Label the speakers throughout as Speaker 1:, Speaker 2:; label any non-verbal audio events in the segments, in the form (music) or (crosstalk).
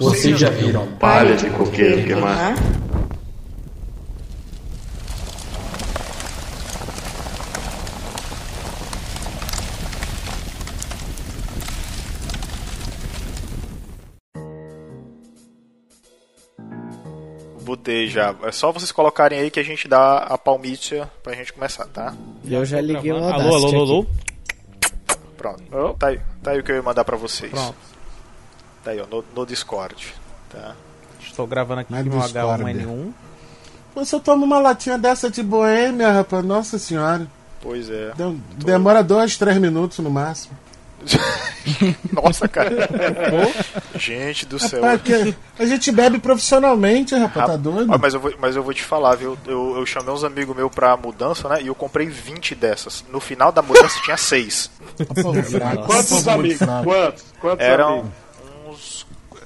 Speaker 1: Vocês já viram palha de coqueiro queimar?
Speaker 2: Botei já. É só vocês colocarem aí que a gente dá a palmícia pra gente começar, tá?
Speaker 3: E eu já liguei o
Speaker 4: Alô,
Speaker 3: Audacity
Speaker 4: alô, alô, alô.
Speaker 2: Pronto. Tá aí, tá aí o que eu ia mandar pra vocês.
Speaker 4: Pronto.
Speaker 2: Tá aí, ó, no, no Discord. Tá?
Speaker 4: Estou gravando aqui no
Speaker 5: do Discord.
Speaker 4: H1N1.
Speaker 5: Você toma uma latinha dessa de boêmia, rapaz. Nossa senhora.
Speaker 2: Pois é.
Speaker 5: Dem- Demora dois, três minutos no máximo. (laughs)
Speaker 2: Nossa, cara. gente do céu.
Speaker 5: Rapaz, que a gente bebe profissionalmente, rapaz. Tá doido?
Speaker 2: Ah, mas, eu vou, mas eu vou te falar, viu? Eu, eu chamei uns amigos meus pra mudança, né? E eu comprei 20 dessas. No final da mudança tinha 6.
Speaker 5: Povo fraco,
Speaker 6: Quantos amigos? Quantos? Quantos
Speaker 2: Eram
Speaker 6: amigos?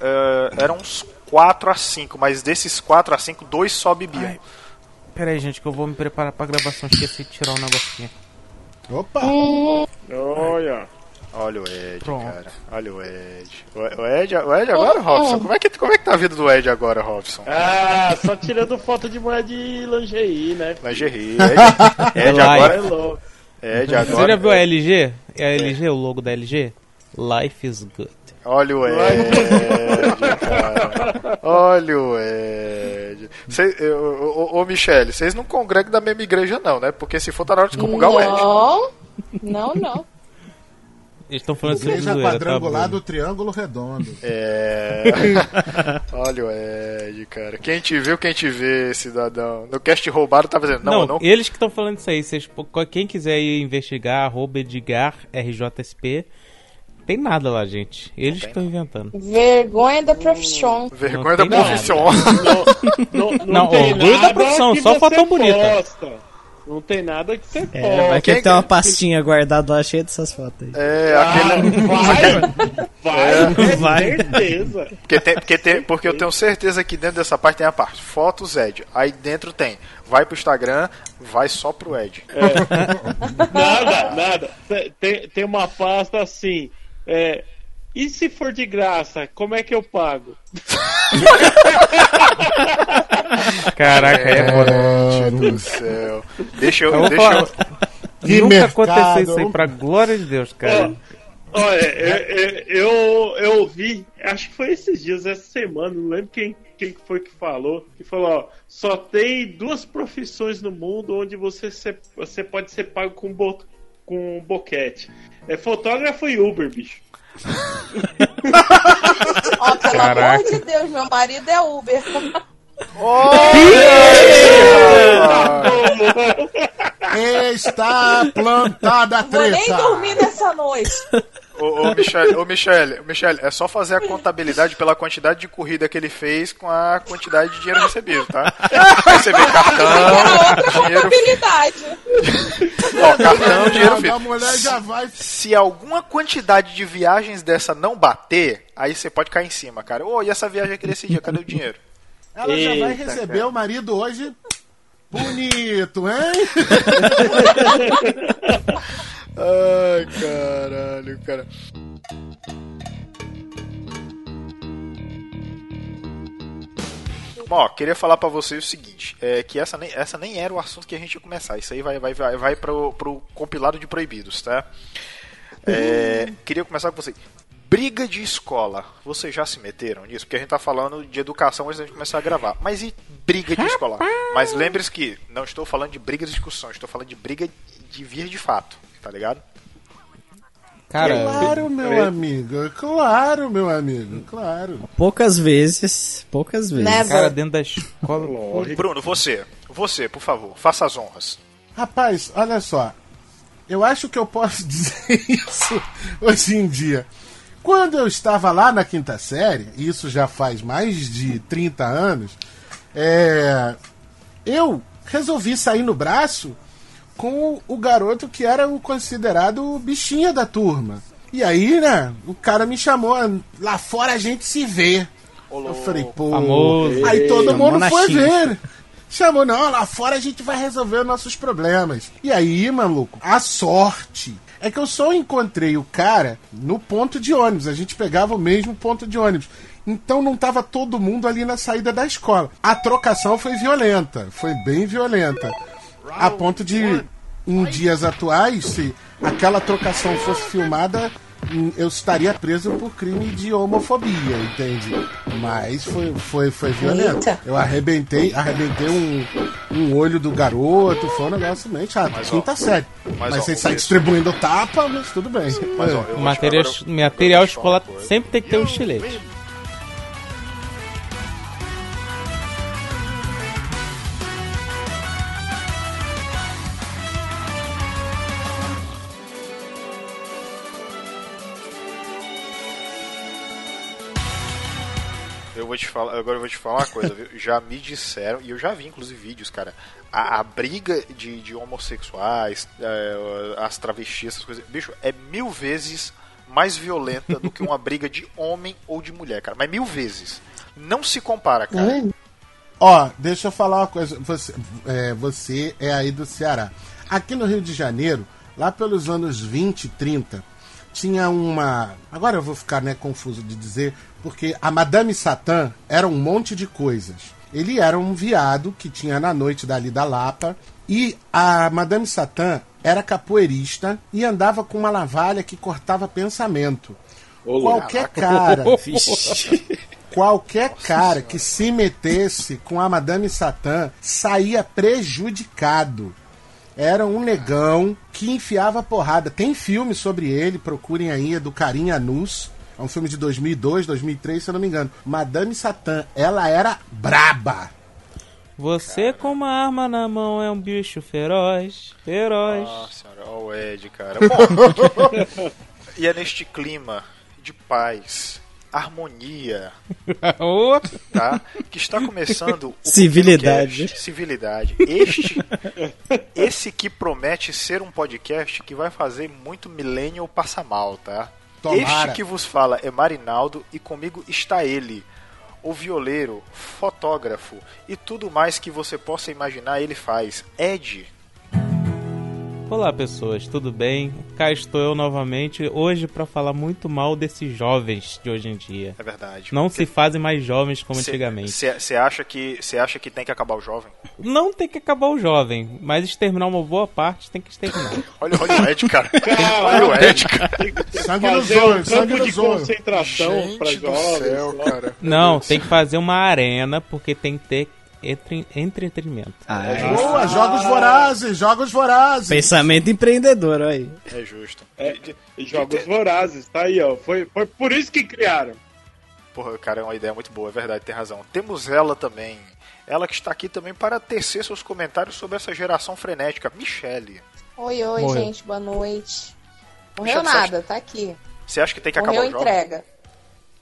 Speaker 2: Eh, eram uns 4 a 5, mas desses 4 a 5, dois só bebiam.
Speaker 4: Ai. Pera aí, gente, que eu vou me preparar pra gravação. Esqueci de tirar um negocinho.
Speaker 5: Opa!
Speaker 6: Olha.
Speaker 2: Olha o Ed,
Speaker 4: Pronto.
Speaker 2: cara. Olha o Ed. O, Ed. O Ed agora, Robson? Como é, que, como é que tá a vida do Ed agora, Robson?
Speaker 6: Ah, só tirando foto de mulher de lingerie, né?
Speaker 2: Lingerie. (laughs) Ed, Ed agora.
Speaker 6: É louco.
Speaker 2: Ed
Speaker 4: Você já
Speaker 2: agora.
Speaker 4: viu a LG? É a LG, o logo da LG? Life is good.
Speaker 2: Olha o Ed, cara. Olha o Ed. Cê, eu- ô, ô, ô, Michele, vocês não congregam da mesma igreja, não, né? Porque se for, tá na hora de comungar o Ed.
Speaker 7: Não, não, não.
Speaker 4: Eles estão falando
Speaker 5: Igreja
Speaker 4: zoeira, tá
Speaker 5: quadrangular
Speaker 4: bom?
Speaker 5: do triângulo redondo.
Speaker 2: É. (laughs) Olha o Ed, cara. Quem te viu, quem te vê, cidadão. No cast roubado tá fazendo. Não,
Speaker 4: Não,
Speaker 2: eu não.
Speaker 4: eles que estão falando isso aí. Vocês, quem quiser ir investigar, arroba Edgar RJSP, tem nada lá, gente. Eles que estão inventando.
Speaker 7: Vergonha da profissão.
Speaker 2: Vergonha da
Speaker 4: tem
Speaker 2: profissão.
Speaker 6: Não, (laughs) não,
Speaker 4: Não,
Speaker 6: tem
Speaker 4: orgulho da
Speaker 6: nada
Speaker 4: profissão,
Speaker 6: que
Speaker 4: só
Speaker 6: você
Speaker 4: foto bonita.
Speaker 6: posta. Não tem nada que você
Speaker 3: É,
Speaker 6: posta.
Speaker 3: vai que tem uma pastinha guardada lá cheia dessas fotos aí.
Speaker 2: É, aquele. (laughs)
Speaker 6: Vai, vai,
Speaker 3: Vai.
Speaker 6: certeza.
Speaker 2: Porque, tem, porque, tem, porque eu tenho certeza que dentro dessa parte tem a parte fotos Ed. Aí dentro tem. Vai pro Instagram, vai só pro Ed.
Speaker 6: Nada, nada. Tem, tem uma pasta assim. É, e se for de graça, como é que eu pago? (laughs)
Speaker 4: Caraca, é, foda.
Speaker 2: Gente do céu. Deixa eu. Deixa eu
Speaker 5: Que
Speaker 4: Nunca
Speaker 5: mercado.
Speaker 4: aconteceu isso aí, pra glória de Deus, cara.
Speaker 6: Olha, eu, eu, eu vi, acho que foi esses dias, essa semana, não lembro quem, quem foi que falou, que falou, ó, só tem duas profissões no mundo onde você, se- você pode ser pago com, bo, com boquete. É fotógrafo e Uber, bicho. (laughs)
Speaker 7: Ó, pelo
Speaker 4: Caraca.
Speaker 7: amor de Deus, meu marido é Uber.
Speaker 5: Está plantada a
Speaker 7: Vou nem
Speaker 5: treta.
Speaker 7: dormir nessa noite.
Speaker 2: Ô, ô, Michele, ô Michele, Michele, é só fazer a contabilidade pela quantidade de corrida que ele fez com a quantidade de dinheiro recebido, tá? Receber
Speaker 7: Era
Speaker 2: cartão,
Speaker 7: outra
Speaker 2: dinheiro.
Speaker 7: contabilidade.
Speaker 2: Ó, cartão, dinheiro
Speaker 5: A
Speaker 2: fixo.
Speaker 5: mulher já vai.
Speaker 2: Se alguma quantidade de viagens dessa não bater, aí você pode cair em cima, cara. Ô, e essa viagem aqui desse dia, cadê o dinheiro?
Speaker 5: Ela já vai
Speaker 6: Eita,
Speaker 5: receber o marido hoje. Bonito, hein? (laughs)
Speaker 2: Ai, caralho, cara. Bom, ó, queria falar pra vocês o seguinte, é que essa nem, essa nem era o assunto que a gente ia começar. Isso aí vai, vai, vai, vai pro, pro compilado de proibidos, tá? É, queria começar com vocês. Briga de escola. Vocês já se meteram nisso? Porque a gente tá falando de educação antes da gente começar a gravar. Mas e briga de escola? Mas lembre-se que não estou falando de briga de discussão, estou falando de briga de vir de fato, tá ligado?
Speaker 4: Cara,
Speaker 5: Claro, meu amigo. Claro, meu amigo. Claro.
Speaker 3: Poucas vezes, poucas vezes.
Speaker 7: Né?
Speaker 4: cara dentro da escola.
Speaker 2: Bruno, você, você, por favor, faça as honras.
Speaker 5: Rapaz, olha só. Eu acho que eu posso (laughs) dizer isso hoje em dia. Quando eu estava lá na quinta série, isso já faz mais de 30 anos, é, eu resolvi sair no braço com o garoto que era o considerado o bichinha da turma. E aí, né, o cara me chamou, lá fora a gente se vê. Eu falei, pô.
Speaker 4: Famoso.
Speaker 5: Aí todo mundo foi ver. Chamou, não, lá fora a gente vai resolver os nossos problemas. E aí, maluco, a sorte é que eu só encontrei o cara no ponto de ônibus. A gente pegava o mesmo ponto de ônibus. Então não tava todo mundo ali na saída da escola. A trocação foi violenta, foi bem violenta. A ponto de, em dias atuais, se aquela trocação fosse filmada, hum, eu estaria preso por crime de homofobia, entende? Mas foi, foi, foi violento.
Speaker 7: Eita.
Speaker 5: Eu arrebentei, arrebentei um, um olho do garoto, foi um negócio meio chato.
Speaker 2: Mas, ó,
Speaker 5: Quinta série.
Speaker 2: mas,
Speaker 5: Mas,
Speaker 2: ó,
Speaker 5: você sai distribuindo tapa, mas tudo bem.
Speaker 2: Mas, ó,
Speaker 4: Material, material escolar sempre tem que ter um estilete.
Speaker 2: Vou te falar, agora eu vou te falar uma coisa, viu? Já me disseram, e eu já vi inclusive vídeos, cara. A, a briga de, de homossexuais, é, as travestis, essas coisas, bicho, é mil vezes mais violenta do que uma (laughs) briga de homem ou de mulher, cara. Mas mil vezes. Não se compara, cara.
Speaker 5: Ó, deixa eu falar uma coisa. Você é, você é aí do Ceará. Aqui no Rio de Janeiro, lá pelos anos 20, 30, tinha uma. Agora eu vou ficar né, confuso de dizer, porque a Madame Satã era um monte de coisas. Ele era um viado que tinha na noite dali da Lapa. E a Madame Satã era capoeirista e andava com uma navalha que cortava pensamento. Qualquer cara. (laughs) Qualquer cara que se metesse com a Madame Satã saía prejudicado. Era um negão que enfiava porrada. Tem filme sobre ele, procurem aí, é do Carinha Nus. É um filme de 2002, 2003, se eu não me engano. Madame Satã, ela era braba.
Speaker 4: Você com uma arma na mão é um bicho feroz, feroz.
Speaker 2: Nossa senhora, ó o Ed, cara. Bom, (laughs) e é neste clima de paz, harmonia,
Speaker 4: Ô, (laughs)
Speaker 2: tá? Que está começando o
Speaker 3: Civilidade.
Speaker 2: podcast. Civilidade. Este, esse que promete ser um podcast que vai fazer muito millennial passar mal, tá?
Speaker 5: Tomara.
Speaker 2: Este que vos fala é Marinaldo e comigo está ele, o violeiro, fotógrafo e tudo mais que você possa imaginar ele faz. Ed.
Speaker 4: Olá pessoas, tudo bem? Cá estou eu novamente hoje para falar muito mal desses jovens de hoje em dia.
Speaker 2: É verdade.
Speaker 4: Não se fazem mais jovens como antigamente.
Speaker 2: Você acha que você acha que tem que acabar o jovem?
Speaker 4: Não tem que acabar o jovem, mas exterminar uma boa parte tem que exterminar. (laughs)
Speaker 2: Olha, olha o Ed, cara. (laughs) olha o Ed, cara.
Speaker 5: Sangue nos
Speaker 6: um
Speaker 5: olhos, sangue nos olhos.
Speaker 6: concentração
Speaker 2: do
Speaker 6: jovens.
Speaker 2: céu, cara.
Speaker 4: Não, tem que fazer uma arena porque tem que ter entre- entretenimento.
Speaker 3: Ah, é.
Speaker 5: Boa, jogos vorazes, jogos vorazes.
Speaker 3: Pensamento empreendedor, olha aí.
Speaker 2: É justo.
Speaker 6: É.
Speaker 2: De- de-
Speaker 6: Jogos vorazes, tá aí, ó. Foi, foi por isso que criaram.
Speaker 2: Porra, cara, é uma ideia muito boa, é verdade, tem razão. Temos ela também. Ela que está aqui também para tecer seus comentários sobre essa geração frenética. Michele.
Speaker 7: Oi, oi,
Speaker 4: Morreu.
Speaker 7: gente, boa noite. Morreu
Speaker 2: você
Speaker 7: nada, tá aqui.
Speaker 2: Você acha que tem que
Speaker 7: Morreu
Speaker 2: acabar o jovem?
Speaker 7: entrega.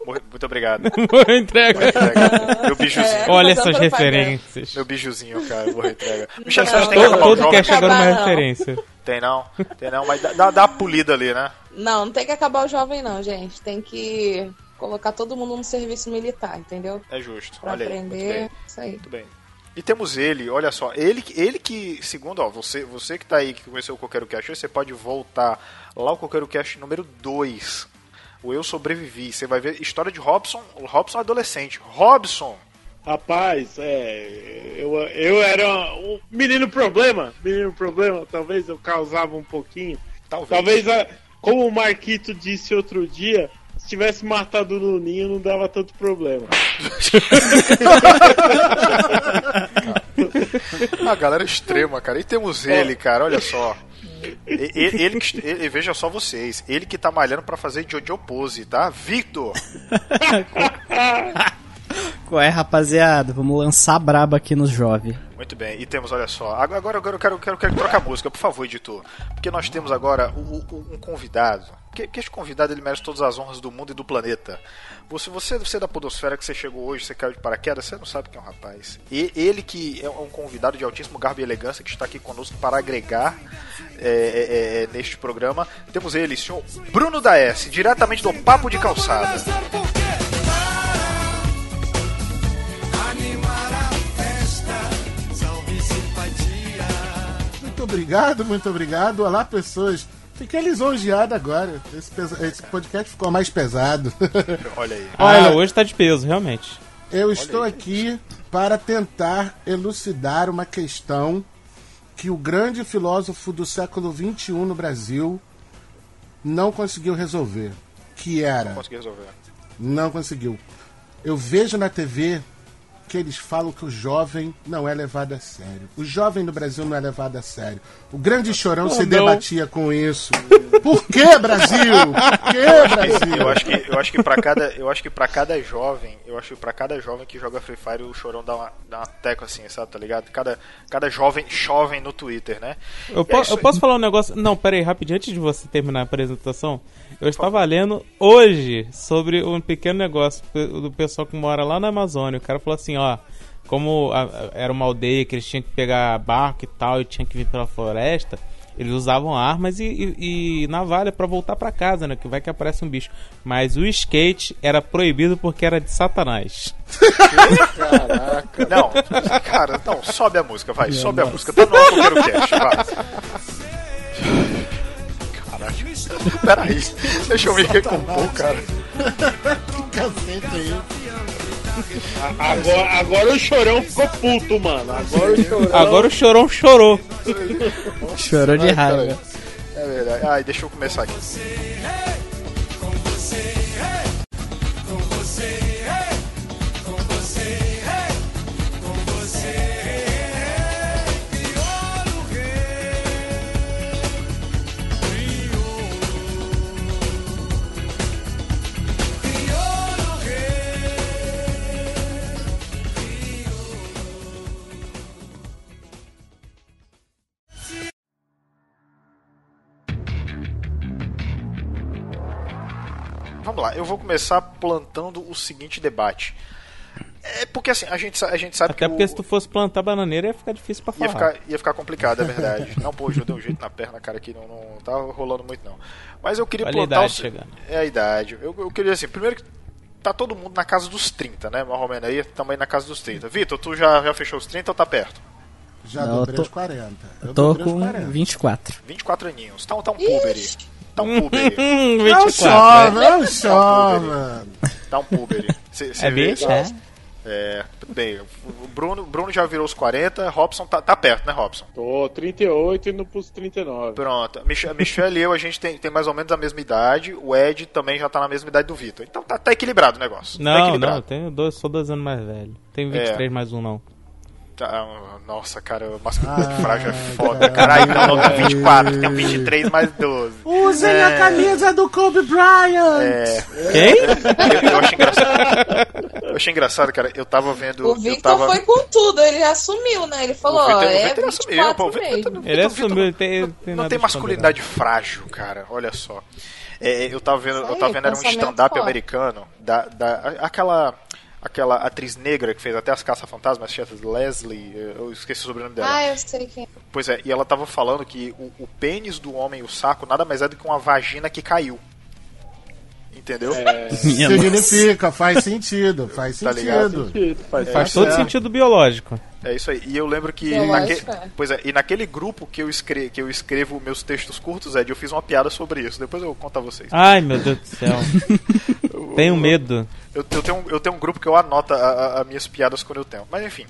Speaker 2: Muito obrigado. (laughs)
Speaker 4: Entrega.
Speaker 2: Entrega. Meu bijuzinho.
Speaker 7: É.
Speaker 4: Olha essas referências.
Speaker 2: Meu bijuzinho, cara. Morre entrega. Michele, você acha que tem que
Speaker 4: Todo,
Speaker 2: acabar o
Speaker 4: todo
Speaker 2: jovem?
Speaker 4: cast agora é uma referência.
Speaker 2: Tem não? Tem não, mas dá, dá, polida ali, né?
Speaker 7: Não, não tem que acabar o jovem, não, gente. Tem que colocar todo mundo no serviço militar, entendeu?
Speaker 2: É justo.
Speaker 7: Pra
Speaker 2: Olha aí. Muito bem.
Speaker 7: aprender. Isso aí.
Speaker 2: Muito bem. E temos ele, olha só, ele, que- ele que, segundo, ó, você, você que tá aí, que conheceu o Coqueiro Cast, você pode voltar lá o Coqueiro Cast número 2. O Eu Sobrevivi. Você vai ver história de Robson, o Robson adolescente. Robson!
Speaker 6: Rapaz, é. Eu, eu era um menino problema. Menino problema, talvez eu causava um pouquinho.
Speaker 2: Talvez.
Speaker 6: Talvez, a- como o Marquito disse outro dia, se tivesse matado o Nuninho não dava tanto problema. (laughs)
Speaker 2: A galera extrema, cara. E temos ele, cara, olha só. Ele, que- ele- veja só vocês, ele que tá malhando pra fazer Jojo Pose, tá? Victor! (laughs)
Speaker 3: Qual é, rapaziada? Vamos lançar braba aqui nos jovens.
Speaker 2: Muito bem, e temos, olha só, agora, agora eu quero, quero, quero, trocar a música, por favor, editor. Porque nós temos agora o- o- um convidado. Que, que este convidado ele merece todas as honras do mundo e do planeta. Você, você, você é da Podosfera que você chegou hoje, você caiu de paraquedas, você não sabe quem é o rapaz. E ele que é um convidado de altíssimo garbo e elegância que está aqui conosco para agregar é, é, é, neste programa. Temos ele, senhor Bruno da S, diretamente do Papo de Calçada.
Speaker 5: Muito obrigado, muito obrigado. Olá, pessoas Fiquei lisonjeado agora. Esse, pesa- esse podcast ficou mais pesado. (laughs)
Speaker 2: Olha aí.
Speaker 4: Ah,
Speaker 5: Olha-
Speaker 4: hoje tá de peso, realmente.
Speaker 5: Eu estou aqui para tentar elucidar uma questão que o grande filósofo do século XXI no Brasil não conseguiu resolver. Que era.
Speaker 2: Consegui resolver.
Speaker 5: Não conseguiu. Eu vejo na TV que eles falam que o jovem não é levado a sério. O jovem no Brasil não é levado a sério. O grande chorão se debatia com isso. Por que, Brasil? Por que, Brasil?
Speaker 2: Eu acho que eu acho que para cada eu acho que para cada jovem, eu acho que para cada jovem que joga Free Fire o chorão dá uma, dá uma teco assim, sabe, tá ligado? Cada cada jovem jovem no Twitter, né?
Speaker 4: Eu,
Speaker 2: É
Speaker 4: po-
Speaker 2: isso
Speaker 4: eu
Speaker 2: aí.
Speaker 4: posso falar um negócio? Não, peraí, rapidinho, antes de você terminar a apresentação. Eu estava lendo hoje sobre um pequeno negócio do pessoal que mora lá na Amazônia. O cara falou assim, ó. Como a- a- era uma aldeia que eles tinham que pegar barco e tal, e tinham que vir pela floresta, eles usavam armas e, e, e navalha pra voltar pra casa, né? Que vai que aparece um bicho. Mas o skate era proibido porque era de satanás.
Speaker 2: Não, cara, não, sobe a música, vai, sobe a música. Tá no Alcoqueiro Cast, vai. Caralho. Peraí, deixa eu me recompor, cara.
Speaker 5: Cacete aí.
Speaker 6: Agora, agora o chorão ficou puto, mano. Agora o chorão.
Speaker 4: Agora o chorão chorou.
Speaker 3: Chorou de
Speaker 2: Ai,
Speaker 3: raiva.
Speaker 2: É verdade. Ai, deixa eu começar aqui. Vamos lá, eu vou começar plantando o seguinte debate. É porque assim, a gente, a gente sabe
Speaker 4: Até
Speaker 2: que
Speaker 4: porque
Speaker 2: o-
Speaker 4: se tu fosse plantar bananeira ia ficar difícil pra
Speaker 2: ia
Speaker 4: falar.
Speaker 2: ficar, ia ficar complicado, é verdade. Não, pô, eu dei um jeito na perna, cara, aqui não, não tá rolando muito não. Mas eu queria
Speaker 4: Olha a
Speaker 2: plantar
Speaker 4: idade
Speaker 2: o
Speaker 4: chegando.
Speaker 2: É a idade. Eu, eu queria assim, primeiro que tá todo mundo na casa dos 30, né? Mais ou menos aí, também na casa dos 30. Vitor, tu já, já fechou os 30 ou tá perto?
Speaker 5: Já
Speaker 3: Não, eu
Speaker 5: dobrei
Speaker 3: tô-
Speaker 5: os 40. Eu
Speaker 3: Tô
Speaker 5: dobrei os
Speaker 3: com
Speaker 5: 40.
Speaker 3: 24.
Speaker 2: 24 aninhos. Tá, um- tá um puber aí. Tá um puber aí.
Speaker 4: Hum,
Speaker 5: Não
Speaker 4: 24.
Speaker 5: chove, não chove.
Speaker 2: Tá um puber aí. Cê- cê
Speaker 4: É
Speaker 2: vê?
Speaker 4: bicho, é?
Speaker 2: É, tudo bem. O Bruno, Bruno já virou os 40, Robson tá, tá perto, né, Robson?
Speaker 6: Tô 38 e indo pros 39.
Speaker 2: Pronto. A Mich- a Michelle e eu, a gente tem, tem mais ou menos a mesma idade. O Ed também já tá na mesma idade do Vitor. Então tá, tá equilibrado o negócio. tá
Speaker 4: Não,
Speaker 2: equilibrado.
Speaker 4: não, tenho dois, sou dois anos mais velho. Tenho 23 mais um, não.
Speaker 2: Tá, nossa, cara, masculinidade
Speaker 5: Ai,
Speaker 2: frágil é foda. Caralho, não, não, tem 24, tem 23 mais 12.
Speaker 5: Usem
Speaker 2: É.
Speaker 5: a camisa do Kobe Bryant.
Speaker 2: É,
Speaker 4: Quem?
Speaker 2: eu, eu achei engraçado. Eu achei engraçado, cara. Eu tava vendo.
Speaker 7: O Victor
Speaker 2: tava...
Speaker 7: foi com tudo, ele assumiu, né? Ele falou,
Speaker 2: O Victor-
Speaker 7: ó,
Speaker 2: o
Speaker 7: é
Speaker 2: Victor
Speaker 7: 24
Speaker 2: assumiu, pô, o Victor-.
Speaker 4: Ele assumiu, ele tem, tem
Speaker 2: Não tem
Speaker 4: a esconder,
Speaker 2: masculinidade frágil, cara. Olha só. É, eu tava vendo,
Speaker 7: Isso
Speaker 2: eu
Speaker 7: aí,
Speaker 2: tava vendo era um stand-up americano da, da aquela aquela atriz negra que fez até as caça-fantasmas, Leslie, eu esqueci o sobrenome dela.
Speaker 7: Ah, eu sei quem. é.
Speaker 2: Pois é, e ela tava falando que o, o pênis do homem, o saco, nada mais é do que uma vagina que caiu. Entendeu? (laughs)
Speaker 3: Nossa.
Speaker 5: Significa, faz sentido, faz
Speaker 2: Tá ligado?
Speaker 5: sentido.
Speaker 6: Faz
Speaker 4: Faz
Speaker 5: Tá
Speaker 4: todo sentido biológico.
Speaker 2: É isso aí. E eu lembro que. Naque-
Speaker 7: é.
Speaker 2: Pois é, e naquele grupo que eu, escre... que eu escrevo meus textos curtos, Ed, eu fiz uma piada sobre isso. Depois eu conto a vocês.
Speaker 4: Ai, meu Deus do céu. (laughs) Tenho medo.
Speaker 2: Eu, eu tenho, um- eu tenho um grupo que eu anoto as minhas piadas quando eu tenho. Mas enfim.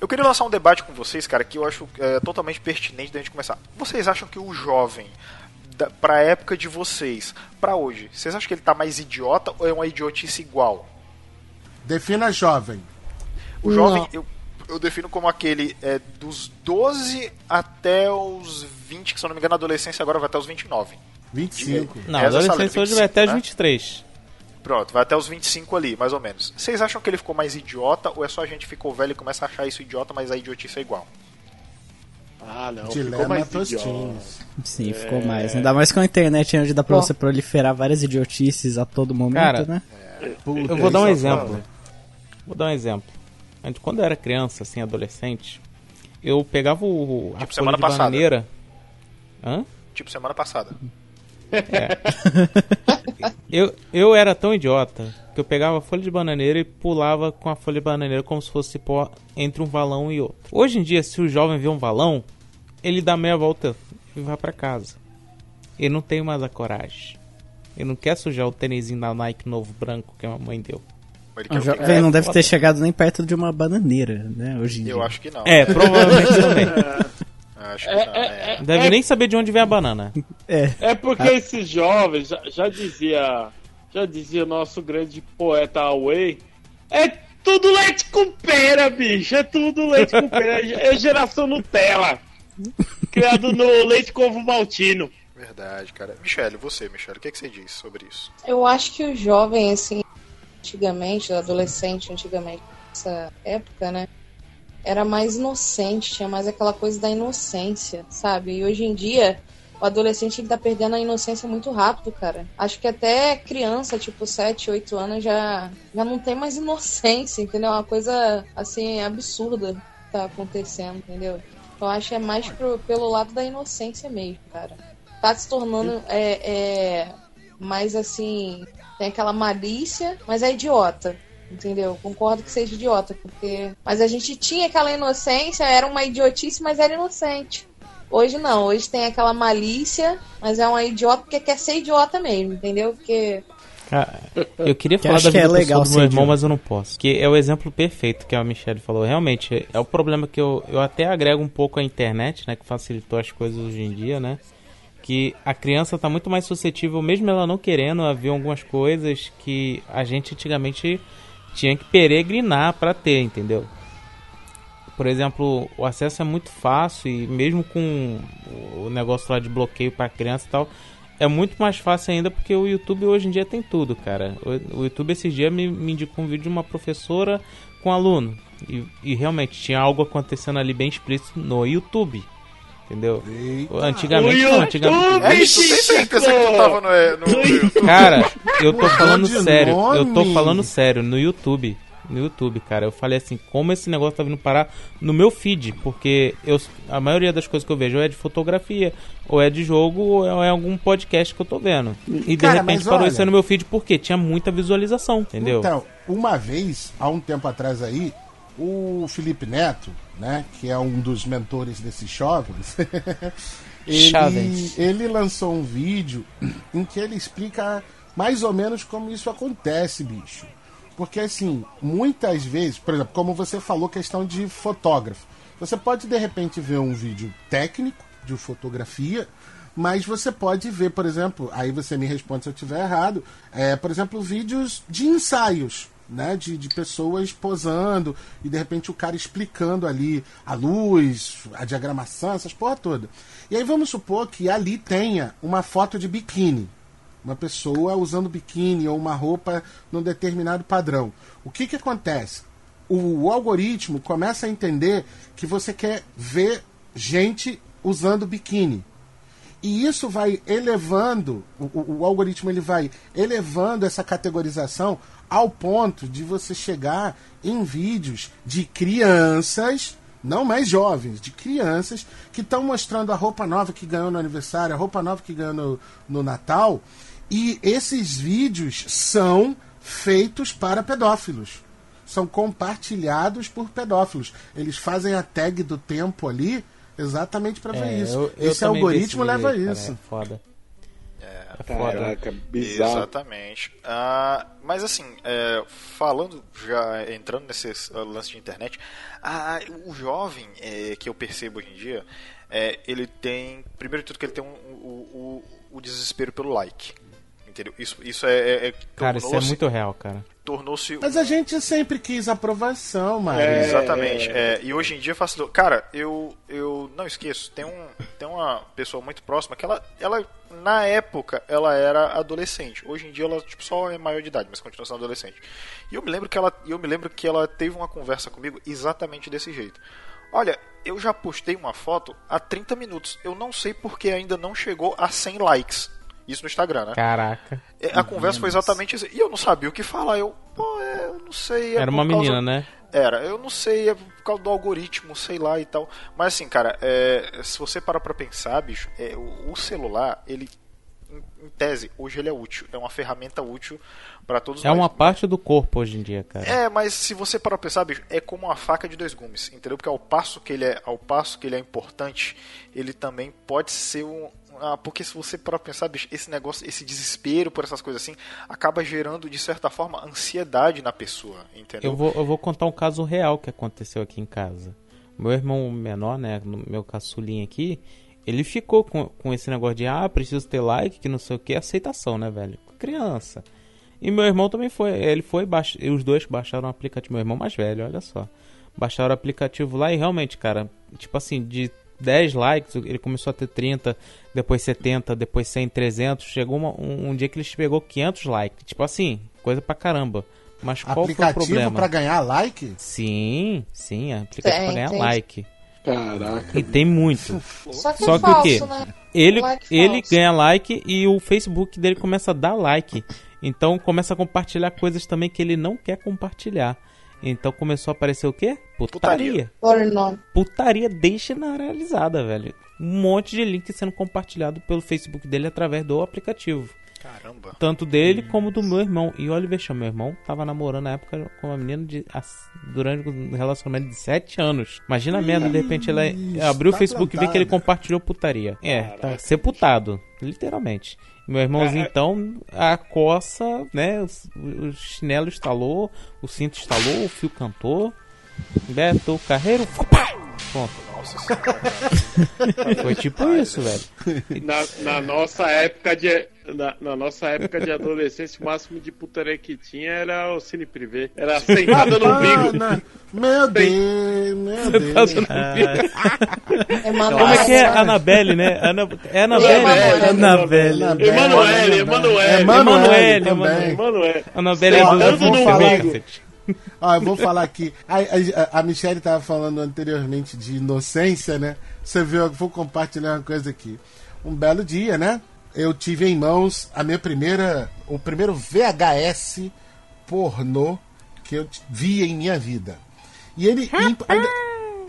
Speaker 2: Eu queria lançar um debate com vocês, cara, que eu acho é, totalmente pertinente da gente começar. Vocês acham que o jovem, da, pra época de vocês, pra hoje, vocês acham que ele tá mais idiota ou é uma idiotice igual?
Speaker 5: Defina jovem.
Speaker 2: O jovem, eu, eu defino como aquele é, dos 12 até os 20, que se eu não me engano, a adolescência agora vai até os 29.
Speaker 5: 25.
Speaker 4: Não,
Speaker 2: Essa sala de
Speaker 4: adolescência hoje vai
Speaker 2: 25,
Speaker 4: até os
Speaker 2: né?
Speaker 4: 23.
Speaker 2: Pronto, vai até os 25 ali, mais ou menos. Vocês acham que ele ficou mais idiota ou é só a gente ficou velho e começa a achar isso idiota, mas a idiotice é igual?
Speaker 6: Ah, não. ficou
Speaker 5: Dilema
Speaker 6: mais
Speaker 5: Tostines.
Speaker 6: idiota.
Speaker 3: Sim, ficou mais. Ainda mais com a internet, onde dá pra
Speaker 7: Bom.
Speaker 3: você proliferar várias idiotices a todo momento,
Speaker 4: Cara,
Speaker 3: né?
Speaker 4: Eu vou dar um
Speaker 5: Puta,
Speaker 4: exemplo. Vou dar um exemplo. Quando eu era criança, assim, adolescente, eu pegava o, a
Speaker 2: Tipo
Speaker 4: folha
Speaker 2: semana
Speaker 4: de
Speaker 2: passada.
Speaker 4: bananeira. Hã?
Speaker 2: Tipo semana passada.
Speaker 4: Eu, eu era tão idiota que eu pegava a folha de bananeira e pulava com a folha de bananeira como se fosse pó entre um valão e outro. Hoje em dia, se o jovem vê um valão, ele dá meia volta e vai pra casa. Ele não tem mais a coragem. Ele não quer sujar o tênisinho da Nike novo branco que a mamãe deu.
Speaker 2: Ele
Speaker 3: O
Speaker 2: quê?
Speaker 3: jovem não deve ter chegado nem perto de uma bananeira, né? Hoje em dia.
Speaker 2: Eu acho que não.
Speaker 4: É, provavelmente (laughs) também.
Speaker 2: Acho que não. É.
Speaker 4: Não Deve nem saber de onde vem a banana.
Speaker 6: É porque esses jovens, já, já dizia, já dizia nosso grande poeta Away, é tudo leite com pera, bicho, é tudo leite com pera, é geração Nutella, criado no leite com ovo maltino.
Speaker 2: Verdade, cara. Michele, você, Michele, o que, que você diz sobre isso?
Speaker 7: Eu acho que o jovem, assim, antigamente, o adolescente, antigamente, nessa época, né? Era mais inocente, tinha mais aquela coisa da inocência, sabe? E hoje em dia, o adolescente ele tá perdendo a inocência muito rápido, cara. Acho que até criança, tipo 7, 8 anos, já, já não tem mais inocência, entendeu? É uma coisa, assim, absurda que tá acontecendo, entendeu? Eu acho que é mais pro- pelo lado da inocência mesmo, cara. Tá se tornando é, é, mais assim. Tem aquela malícia, mas é idiota. Entendeu? Concordo que seja idiota, porque. Mas a gente tinha aquela inocência, era uma idiotice, mas era inocente. Hoje não, hoje tem aquela malícia, mas é uma idiota porque quer ser idiota mesmo, entendeu? Porque.
Speaker 4: Cara, eu queria
Speaker 3: Que
Speaker 4: falar da
Speaker 3: é
Speaker 4: vida
Speaker 3: legal
Speaker 4: pessoal do meu irmão,
Speaker 3: idiota.
Speaker 4: mas eu não posso. Que é o exemplo perfeito que a Michelle falou. Realmente, é o problema que eu, eu até agrego um pouco a internet, né? Que facilitou as coisas hoje em dia, né? Que a criança tá muito mais suscetível, mesmo ela não querendo, a ver algumas coisas que a gente antigamente tinha que peregrinar pra ter, entendeu? Por exemplo, o acesso é muito fácil e mesmo com o negócio lá de bloqueio pra criança e tal, é muito mais fácil ainda porque o YouTube hoje em dia tem tudo, cara. O YouTube esses dias me, me indicou um vídeo de uma professora com um aluno. E, e realmente tinha algo acontecendo ali bem explícito no YouTube. Entendeu?
Speaker 5: Eita.
Speaker 4: Antigamente não, antigamente.
Speaker 2: É isso, tem certeza que tu tava no, é, no, YouTube?
Speaker 4: Cara, eu tô falando
Speaker 5: de
Speaker 4: sério, eu tô
Speaker 5: nome.
Speaker 4: falando sério, no YouTube. No YouTube, cara, eu falei assim, como esse negócio tá vindo parar no meu feed, porque eu, a maioria das coisas que eu vejo é de fotografia, ou é de jogo, ou é, ou é algum podcast que eu tô vendo. E de
Speaker 5: Cara,
Speaker 4: repente
Speaker 5: mas
Speaker 4: parou
Speaker 5: olha-
Speaker 4: isso no meu feed porque tinha muita visualização, entendeu?
Speaker 5: Então, uma vez, há um tempo atrás aí, o Felipe Neto, né, que é um dos mentores desses jovens, (laughs) ele, ele lançou um vídeo em que ele explica mais ou menos como isso acontece, bicho. Porque assim, muitas vezes, por exemplo, como você falou, questão de fotógrafo. Você pode de repente ver um vídeo técnico de fotografia, mas você pode ver, por exemplo, aí você me responde se eu estiver errado, é, por exemplo, vídeos de ensaios, né, de, de pessoas posando e de repente o cara explicando ali a luz, a diagramação, essas porra toda. E aí vamos supor que ali tenha uma foto de biquíni, uma pessoa usando biquíni ou uma roupa num determinado padrão. O que que acontece? O, o algoritmo começa a entender que você quer ver gente usando biquíni. E isso vai elevando, o, o- algoritmo ele vai elevando essa categorização ao ponto de você chegar em vídeos de crianças, não mais jovens, de crianças que estão mostrando a roupa nova que ganhou no aniversário, a roupa nova que ganhou no, no Natal. E esses vídeos são feitos para pedófilos. São compartilhados por pedófilos. Eles fazem a tag do tempo ali exatamente para ver
Speaker 4: É,
Speaker 5: isso.
Speaker 4: eu- eu
Speaker 5: Esse algoritmo leva
Speaker 4: cara,
Speaker 5: isso.
Speaker 4: É foda. É.
Speaker 6: Caraca, bizarro.
Speaker 2: Exatamente. Ah, mas assim, é, falando, já entrando nesse ah, lance de internet, ah, o jovem é, que eu percebo hoje em dia, é, ele tem, primeiro de tudo, que ele tem um, o, o, o desespero pelo like. Entendeu? Isso, isso é. é, é
Speaker 4: Cara, isso é muito real, cara.
Speaker 2: Tornou-se.
Speaker 5: Mas a gente sempre quis aprovação, mano.
Speaker 6: É.
Speaker 2: Exatamente. É, e hoje em dia facilitou. Cara, eu, eu não esqueço, tem, um, tem uma pessoa muito próxima que ela, ela, na época, ela era adolescente. Hoje em dia ela tipo, só é maior de idade, mas continua sendo adolescente. E eu me lembro que ela, eu me lembro que ela teve uma conversa comigo exatamente desse jeito. Olha, eu já postei uma foto há 30 minutos. Eu não sei porque ainda não chegou a 100 likes. Isso no Instagram, né?
Speaker 4: Caraca.
Speaker 2: É, A conversa foi exatamente isso. E eu não sabia o que falar. Eu, pô, é, eu não sei. é
Speaker 4: Era uma
Speaker 2: causa-
Speaker 4: menina, né?
Speaker 2: Era, eu não sei, é por causa do algoritmo, sei lá e tal. Mas assim, cara, é, se você parar pra pensar, bicho, é, o, o celular, ele, em, tese, hoje ele é útil. É uma ferramenta útil pra todos
Speaker 4: É
Speaker 2: nós.
Speaker 4: uma parte do corpo hoje em dia, cara.
Speaker 2: É, mas se você parar pra pensar, bicho, é como uma faca de dois gumes, entendeu? Porque ao passo que ele é, ao passo que ele é importante, ele também pode ser um, ah, porque se você para pensar, bicho, esse negócio, esse desespero por essas coisas assim, acaba gerando de certa forma ansiedade na pessoa, entendeu?
Speaker 4: Eu vou, eu vou contar um caso real que aconteceu aqui em casa. Meu irmão menor, né, meu caçulinha aqui, ele ficou com, com esse negócio de, ah, preciso ter like, que não sei o que, aceitação, né, velho? Criança. E meu irmão também foi, ele foi, baix... os dois baixaram o aplicativo, meu irmão mais velho, olha só. Baixaram o aplicativo lá e realmente, cara, tipo assim, de 10 likes, ele começou a ter 30, depois 70, depois 100, 300. Chegou uma, um, um, dia que ele pegou 500 likes. Tipo assim, coisa pra caramba. Mas qual
Speaker 5: aplicativo
Speaker 4: foi o problema?
Speaker 5: pra ganhar like?
Speaker 4: Sim, sim, aplicativo tem, pra ganhar tem. like.
Speaker 6: Caraca.
Speaker 4: E tem muito.
Speaker 7: Só que,
Speaker 4: Só
Speaker 7: é
Speaker 4: que
Speaker 7: falso,
Speaker 4: o quê?
Speaker 7: Né?
Speaker 4: Ele,
Speaker 7: like
Speaker 4: ele
Speaker 7: falso.
Speaker 4: ganha like e o Facebook dele começa a dar like. Então começa a compartilhar coisas também que ele não quer compartilhar. Então começou a aparecer o quê? Putaria.
Speaker 7: Pornô.
Speaker 4: Putaria desgeneralizada, velho. Um monte de link sendo compartilhado pelo Facebook dele através do aplicativo.
Speaker 2: Caramba.
Speaker 4: Tanto dele como do meu irmão. E olha, veja, meu irmão tava namorando na época com uma menina de, durante um relacionamento de 7 anos. Imagina a merda, de repente ela abriu o
Speaker 5: tá
Speaker 4: Facebook e vê que ele
Speaker 5: plantada.
Speaker 4: compartilhou putaria. É, tá sepultado, literalmente. Meu irmãozinho,
Speaker 6: É, é.
Speaker 4: então, a coça, né? O, chinelo instalou, o cinto instalou, o fio cantou. Beto Carreiro. Pronto.
Speaker 2: Nossa (laughs) senhora.
Speaker 4: Foi tipo isso, velho.
Speaker 6: Na, na nossa época de. Na, na nossa época de (laughs) adolescência, o máximo de putaria que tinha era o Cine Privé. Era sentada no umbigo.
Speaker 5: Ana, meu Deus, meu Deus.
Speaker 7: Emanuel.
Speaker 4: Como é que é Anabelle, né? Ana, é Anabelle.
Speaker 7: Emanuele.
Speaker 3: Anabelle.
Speaker 6: Emanuele, Emanuele.
Speaker 4: Emanuele,
Speaker 5: também.
Speaker 6: Emanuele.
Speaker 4: Anabelle é do
Speaker 6: Sentando
Speaker 4: do
Speaker 6: no
Speaker 4: filme,
Speaker 6: umbigo.
Speaker 4: cacete. (laughs)
Speaker 5: Ó, eu vou falar aqui. A, a, a Michelle tava falando anteriormente de inocência, né? Você viu, eu vou compartilhar uma coisa aqui. Um belo dia, né? Eu tive em mãos a minha primeira. O primeiro VHS pornô que eu vi em minha vida. E ele. ainda-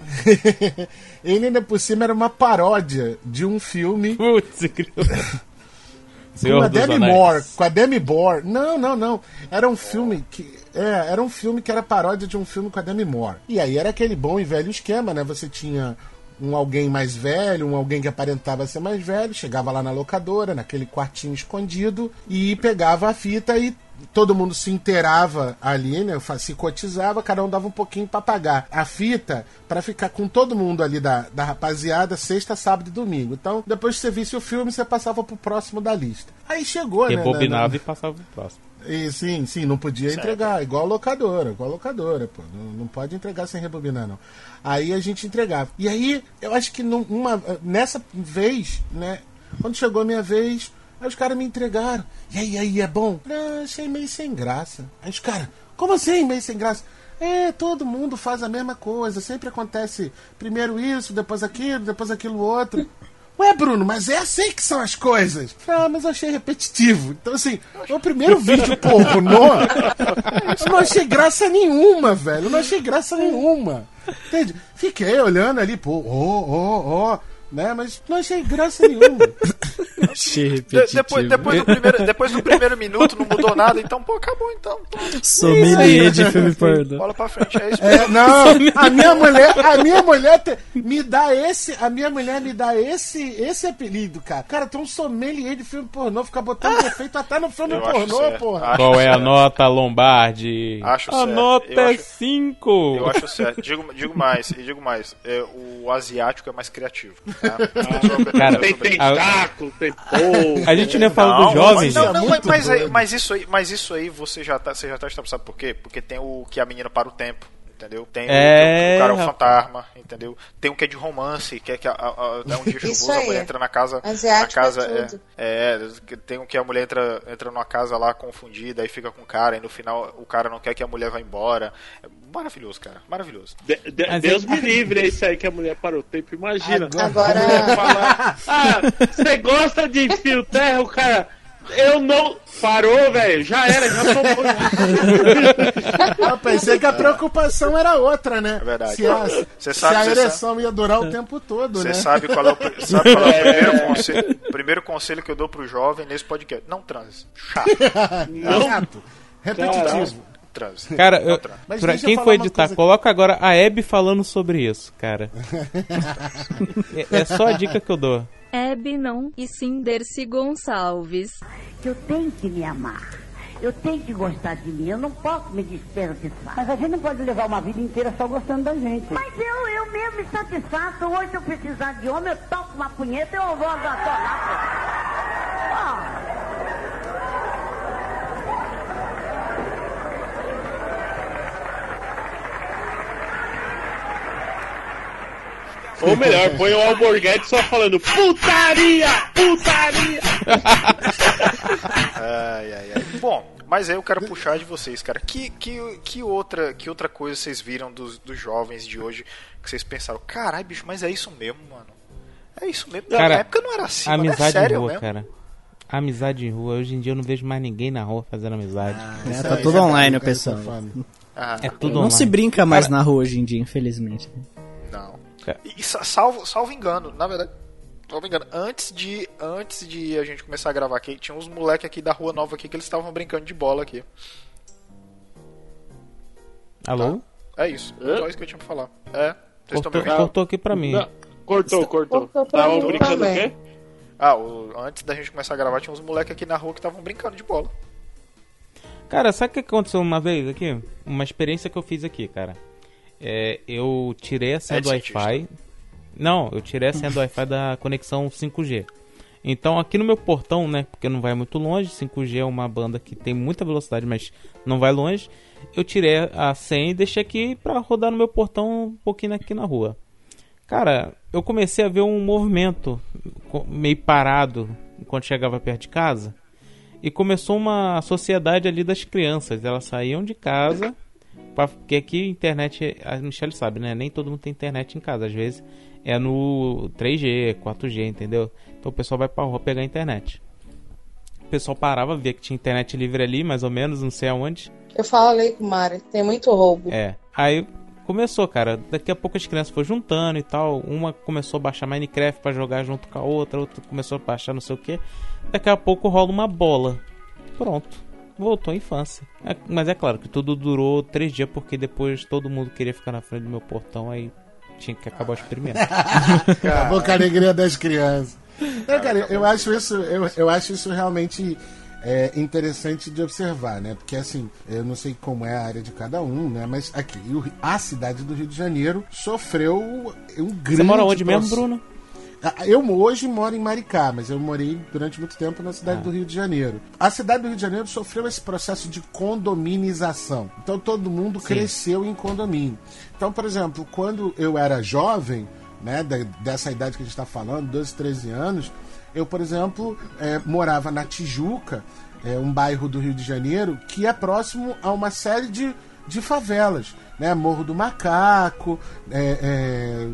Speaker 5: (laughs) ele ainda por cima era uma paródia de um filme
Speaker 4: Putz, criou. (laughs)
Speaker 5: com a Demi
Speaker 4: Anéis.
Speaker 5: Moore, com a Demi Moore. Não, não, não. Era um filme que é, era um filme que era paródia de um filme com a Demi Moore. E aí era aquele bom e velho esquema, né? Você tinha um alguém mais velho, um alguém que aparentava ser mais velho, chegava lá na locadora, naquele quartinho escondido e pegava a fita e todo mundo se inteirava ali, né? Se cotizava, cada um dava um pouquinho pra pagar a fita pra ficar com todo mundo ali da, da rapaziada sexta, sábado e domingo. Então, depois que você visse o filme, você passava pro próximo da lista. Aí chegou, né? na-
Speaker 4: Rebobinava
Speaker 5: na-
Speaker 4: e passava pro próximo.
Speaker 5: E, sim, sim, não podia entregar, igual a locadora, igual a locadora, pô. Não, não pode entregar sem rebobinar, não. Aí a gente entregava. E aí, eu acho que num- uma, nessa vez, né, quando chegou a minha vez, aí os caras me entregaram. E aí, aí, é bom? Não, achei meio sem graça. Aí os caras, como assim meio sem graça? É, todo mundo faz a mesma coisa, sempre acontece primeiro isso, depois aquilo, depois aquilo outro. Ué, Bruno, mas é assim que são as coisas. Ah, mas eu achei repetitivo. Então, assim, o primeiro vídeo pornô, eu não achei graça nenhuma, velho. Eu não achei graça nenhuma. Entende? Fiquei olhando ali, pô, ó, ó, ó, né? Mas não achei graça nenhuma. (laughs)
Speaker 3: Achei
Speaker 2: De-
Speaker 3: repetitivo.
Speaker 2: depois, depois, do primeiro, depois do primeiro minuto não mudou nada, então, pô, acabou então.
Speaker 3: Sommelier de filme pornô.
Speaker 2: Bola pra frente, é isso.
Speaker 5: É, não, (laughs) a minha mulher, a minha mulher te- me dá esse, a minha mulher me dá esse, esse apelido, cara. Cara, tem um sommelier de filme pornô, ficar botando defeito até no filme
Speaker 2: Eu
Speaker 5: pornô,
Speaker 2: certo.
Speaker 5: porra.
Speaker 2: Acho
Speaker 4: Qual é a
Speaker 2: certo.
Speaker 4: nota, Lombardi?
Speaker 2: Acho
Speaker 4: a
Speaker 2: certo.
Speaker 4: nota
Speaker 2: Eu
Speaker 4: é
Speaker 2: acho-
Speaker 4: 5.
Speaker 2: Eu acho certo. Digo, digo mais, digo mais. é, o asiático é mais criativo.
Speaker 4: Cara,
Speaker 6: Tem tentáculo, tem polvo.
Speaker 4: A gente não ia falar
Speaker 2: Não,
Speaker 4: dos jovens,
Speaker 2: mas, não, não,
Speaker 5: É
Speaker 2: mas, mas isso aí, mas isso aí você já tá, você já tá sabe por quê? Porque tem o que a menina para o tempo. Entendeu? Tem o-
Speaker 4: É,
Speaker 2: o, cara é um
Speaker 4: rapaz.
Speaker 2: fantasma, entendeu? Tem um que é de romance, que é que a, a, a- é um dia chuvoso, a mulher entra na casa.
Speaker 7: Asiático
Speaker 2: na casa
Speaker 7: é
Speaker 2: é, é, tem um que a mulher entra, entra numa casa lá confundida, aí fica com o cara, e no final o cara não quer que a mulher vá embora. É maravilhoso, cara. Maravilhoso.
Speaker 6: De- de-
Speaker 4: Mas
Speaker 6: Deus
Speaker 4: é-
Speaker 6: me livre, é isso aí que a mulher parou o tempo. Imagina.
Speaker 5: Agora.
Speaker 6: fala, ah, você gosta de fio terra, o cara. Eu não. Parou, velho. Já era, já tomou. (laughs)
Speaker 5: Eu pensei que a preocupação era outra, né?
Speaker 2: É verdade.
Speaker 5: Se a,
Speaker 2: Você
Speaker 5: se
Speaker 2: sabe-
Speaker 5: a
Speaker 2: você
Speaker 5: ereção ia durar o tempo todo,
Speaker 2: Você
Speaker 5: né?
Speaker 2: sabe qual é o, sabe qual é o (laughs) primeiro, conselho, primeiro conselho que eu dou pro jovem nesse podcast? Não transe. Chato. (laughs)
Speaker 5: Exato. Repetitivo.
Speaker 2: Não transe.
Speaker 4: Cara, eu,
Speaker 2: Não.
Speaker 5: Mas
Speaker 4: pra quem for editar,
Speaker 5: coisa-
Speaker 4: coloca agora a Hebe falando sobre isso, cara. é, é só a dica que eu dou.
Speaker 8: Hebe não, e sim Dercy Gonçalves.
Speaker 9: Eu tenho que me amar. Eu tenho que gostar de mim. Eu não posso me desperdiçar. Mas a gente não pode levar uma vida inteira só gostando da gente. Mas eu, eu mesmo me satisfaço. Hoje, se eu precisar de homem, eu toco uma punheta e eu vou atorar. (laughs)
Speaker 6: Ou melhor, põe o Alborguete só falando putaria, putaria. (laughs)
Speaker 2: ai, ai, ai. Bom, mas aí eu quero puxar de vocês, cara. Que, que, que, outra, que outra coisa vocês viram dos, dos jovens de hoje que vocês pensaram, caralho, bicho, mas é isso mesmo, mano. É isso mesmo.
Speaker 4: Cara,
Speaker 2: Na época não era assim, mano.
Speaker 4: Amizade
Speaker 2: é sério
Speaker 4: em rua,
Speaker 2: mesmo.
Speaker 4: cara. Amizade em rua. Hoje em dia eu não vejo mais ninguém na rua fazendo amizade.
Speaker 3: É,
Speaker 5: Isso
Speaker 3: tá
Speaker 5: aí,
Speaker 3: tudo
Speaker 5: isso é
Speaker 3: online, o pessoal.
Speaker 5: tá.
Speaker 2: Ah,
Speaker 4: é tudo
Speaker 3: Não
Speaker 4: online.
Speaker 3: se brinca mais na rua hoje em dia, infelizmente.
Speaker 4: Cara.
Speaker 2: E, sa- salvo, salvo engano, na verdade, salvo engano, antes de, antes de a gente começar a gravar aqui, tinha uns moleques aqui da rua nova aqui que eles estavam brincando de bola aqui.
Speaker 4: Alô?
Speaker 2: É isso.
Speaker 6: Hã?
Speaker 2: Só isso que eu tinha pra falar. É. Vocês estão me
Speaker 4: Cortou,
Speaker 2: ouvindo?
Speaker 4: cortou aqui pra mim.
Speaker 6: Não, cortou, cortou.
Speaker 7: Cortou pra
Speaker 6: Tava
Speaker 7: mim
Speaker 6: brincando o
Speaker 7: também.
Speaker 6: quê?
Speaker 2: Ah, o- antes da gente começar a gravar, tinha uns moleques aqui na rua que estavam brincando de bola.
Speaker 4: Cara, sabe o que aconteceu uma vez aqui? Uma experiência que eu fiz aqui, cara. É, eu tirei a senha
Speaker 2: É
Speaker 4: do Wi-Fi. Não, eu tirei a senha do Wi-Fi da conexão 5G. Então aqui no meu portão, né? Porque não vai muito longe. 5G é uma banda que tem muita velocidade, mas não vai longe. Eu tirei a senha e deixei aqui pra rodar no meu portão um pouquinho aqui na rua. Cara, eu comecei a ver um movimento meio parado enquanto chegava perto de casa. E começou uma sociedade ali das crianças. Elas saíam de casa. Porque aqui internet, a Michelle sabe, né? Nem todo mundo tem internet em casa. Às vezes é no 3G, 4G, entendeu? Então o pessoal vai pra rua pegar a internet. O pessoal parava, via que tinha internet livre ali, mais ou menos, não sei aonde.
Speaker 7: Eu falei com o Mário, tem muito roubo.
Speaker 4: É. Aí começou, cara. Daqui a pouco as crianças foram juntando e tal. Uma começou a baixar Minecraft pra jogar junto com a outra, outra começou a baixar não sei o que. Daqui a pouco rola uma bola. Pronto. Voltou à infância. É, mas é claro que tudo durou três dias porque depois todo mundo queria ficar na frente do meu portão, aí tinha que acabar o experimento. (laughs)
Speaker 5: Acabou com a alegria das crianças. É, cara, eu acho isso, eu, eu acho isso realmente é, interessante de observar, né? Porque assim, eu não sei como é a área de cada um, né? Mas aqui, a cidade do Rio de Janeiro sofreu um grande.
Speaker 4: Você mora onde mesmo, Bruno?
Speaker 5: Ah, Eu hoje moro em Maricá, mas eu morei durante muito tempo na cidade do Rio de Janeiro. A cidade do Rio de Janeiro sofreu esse processo de condominização. Então todo mundo cresceu em condomínio. Então, por exemplo, quando eu era jovem, né, dessa idade que a gente está falando, 12, 13 anos, eu, por exemplo, eh, morava na Tijuca, eh, um bairro do Rio de Janeiro, que é próximo a uma série de, de favelas. Né? Morro do Macaco, eh, eh,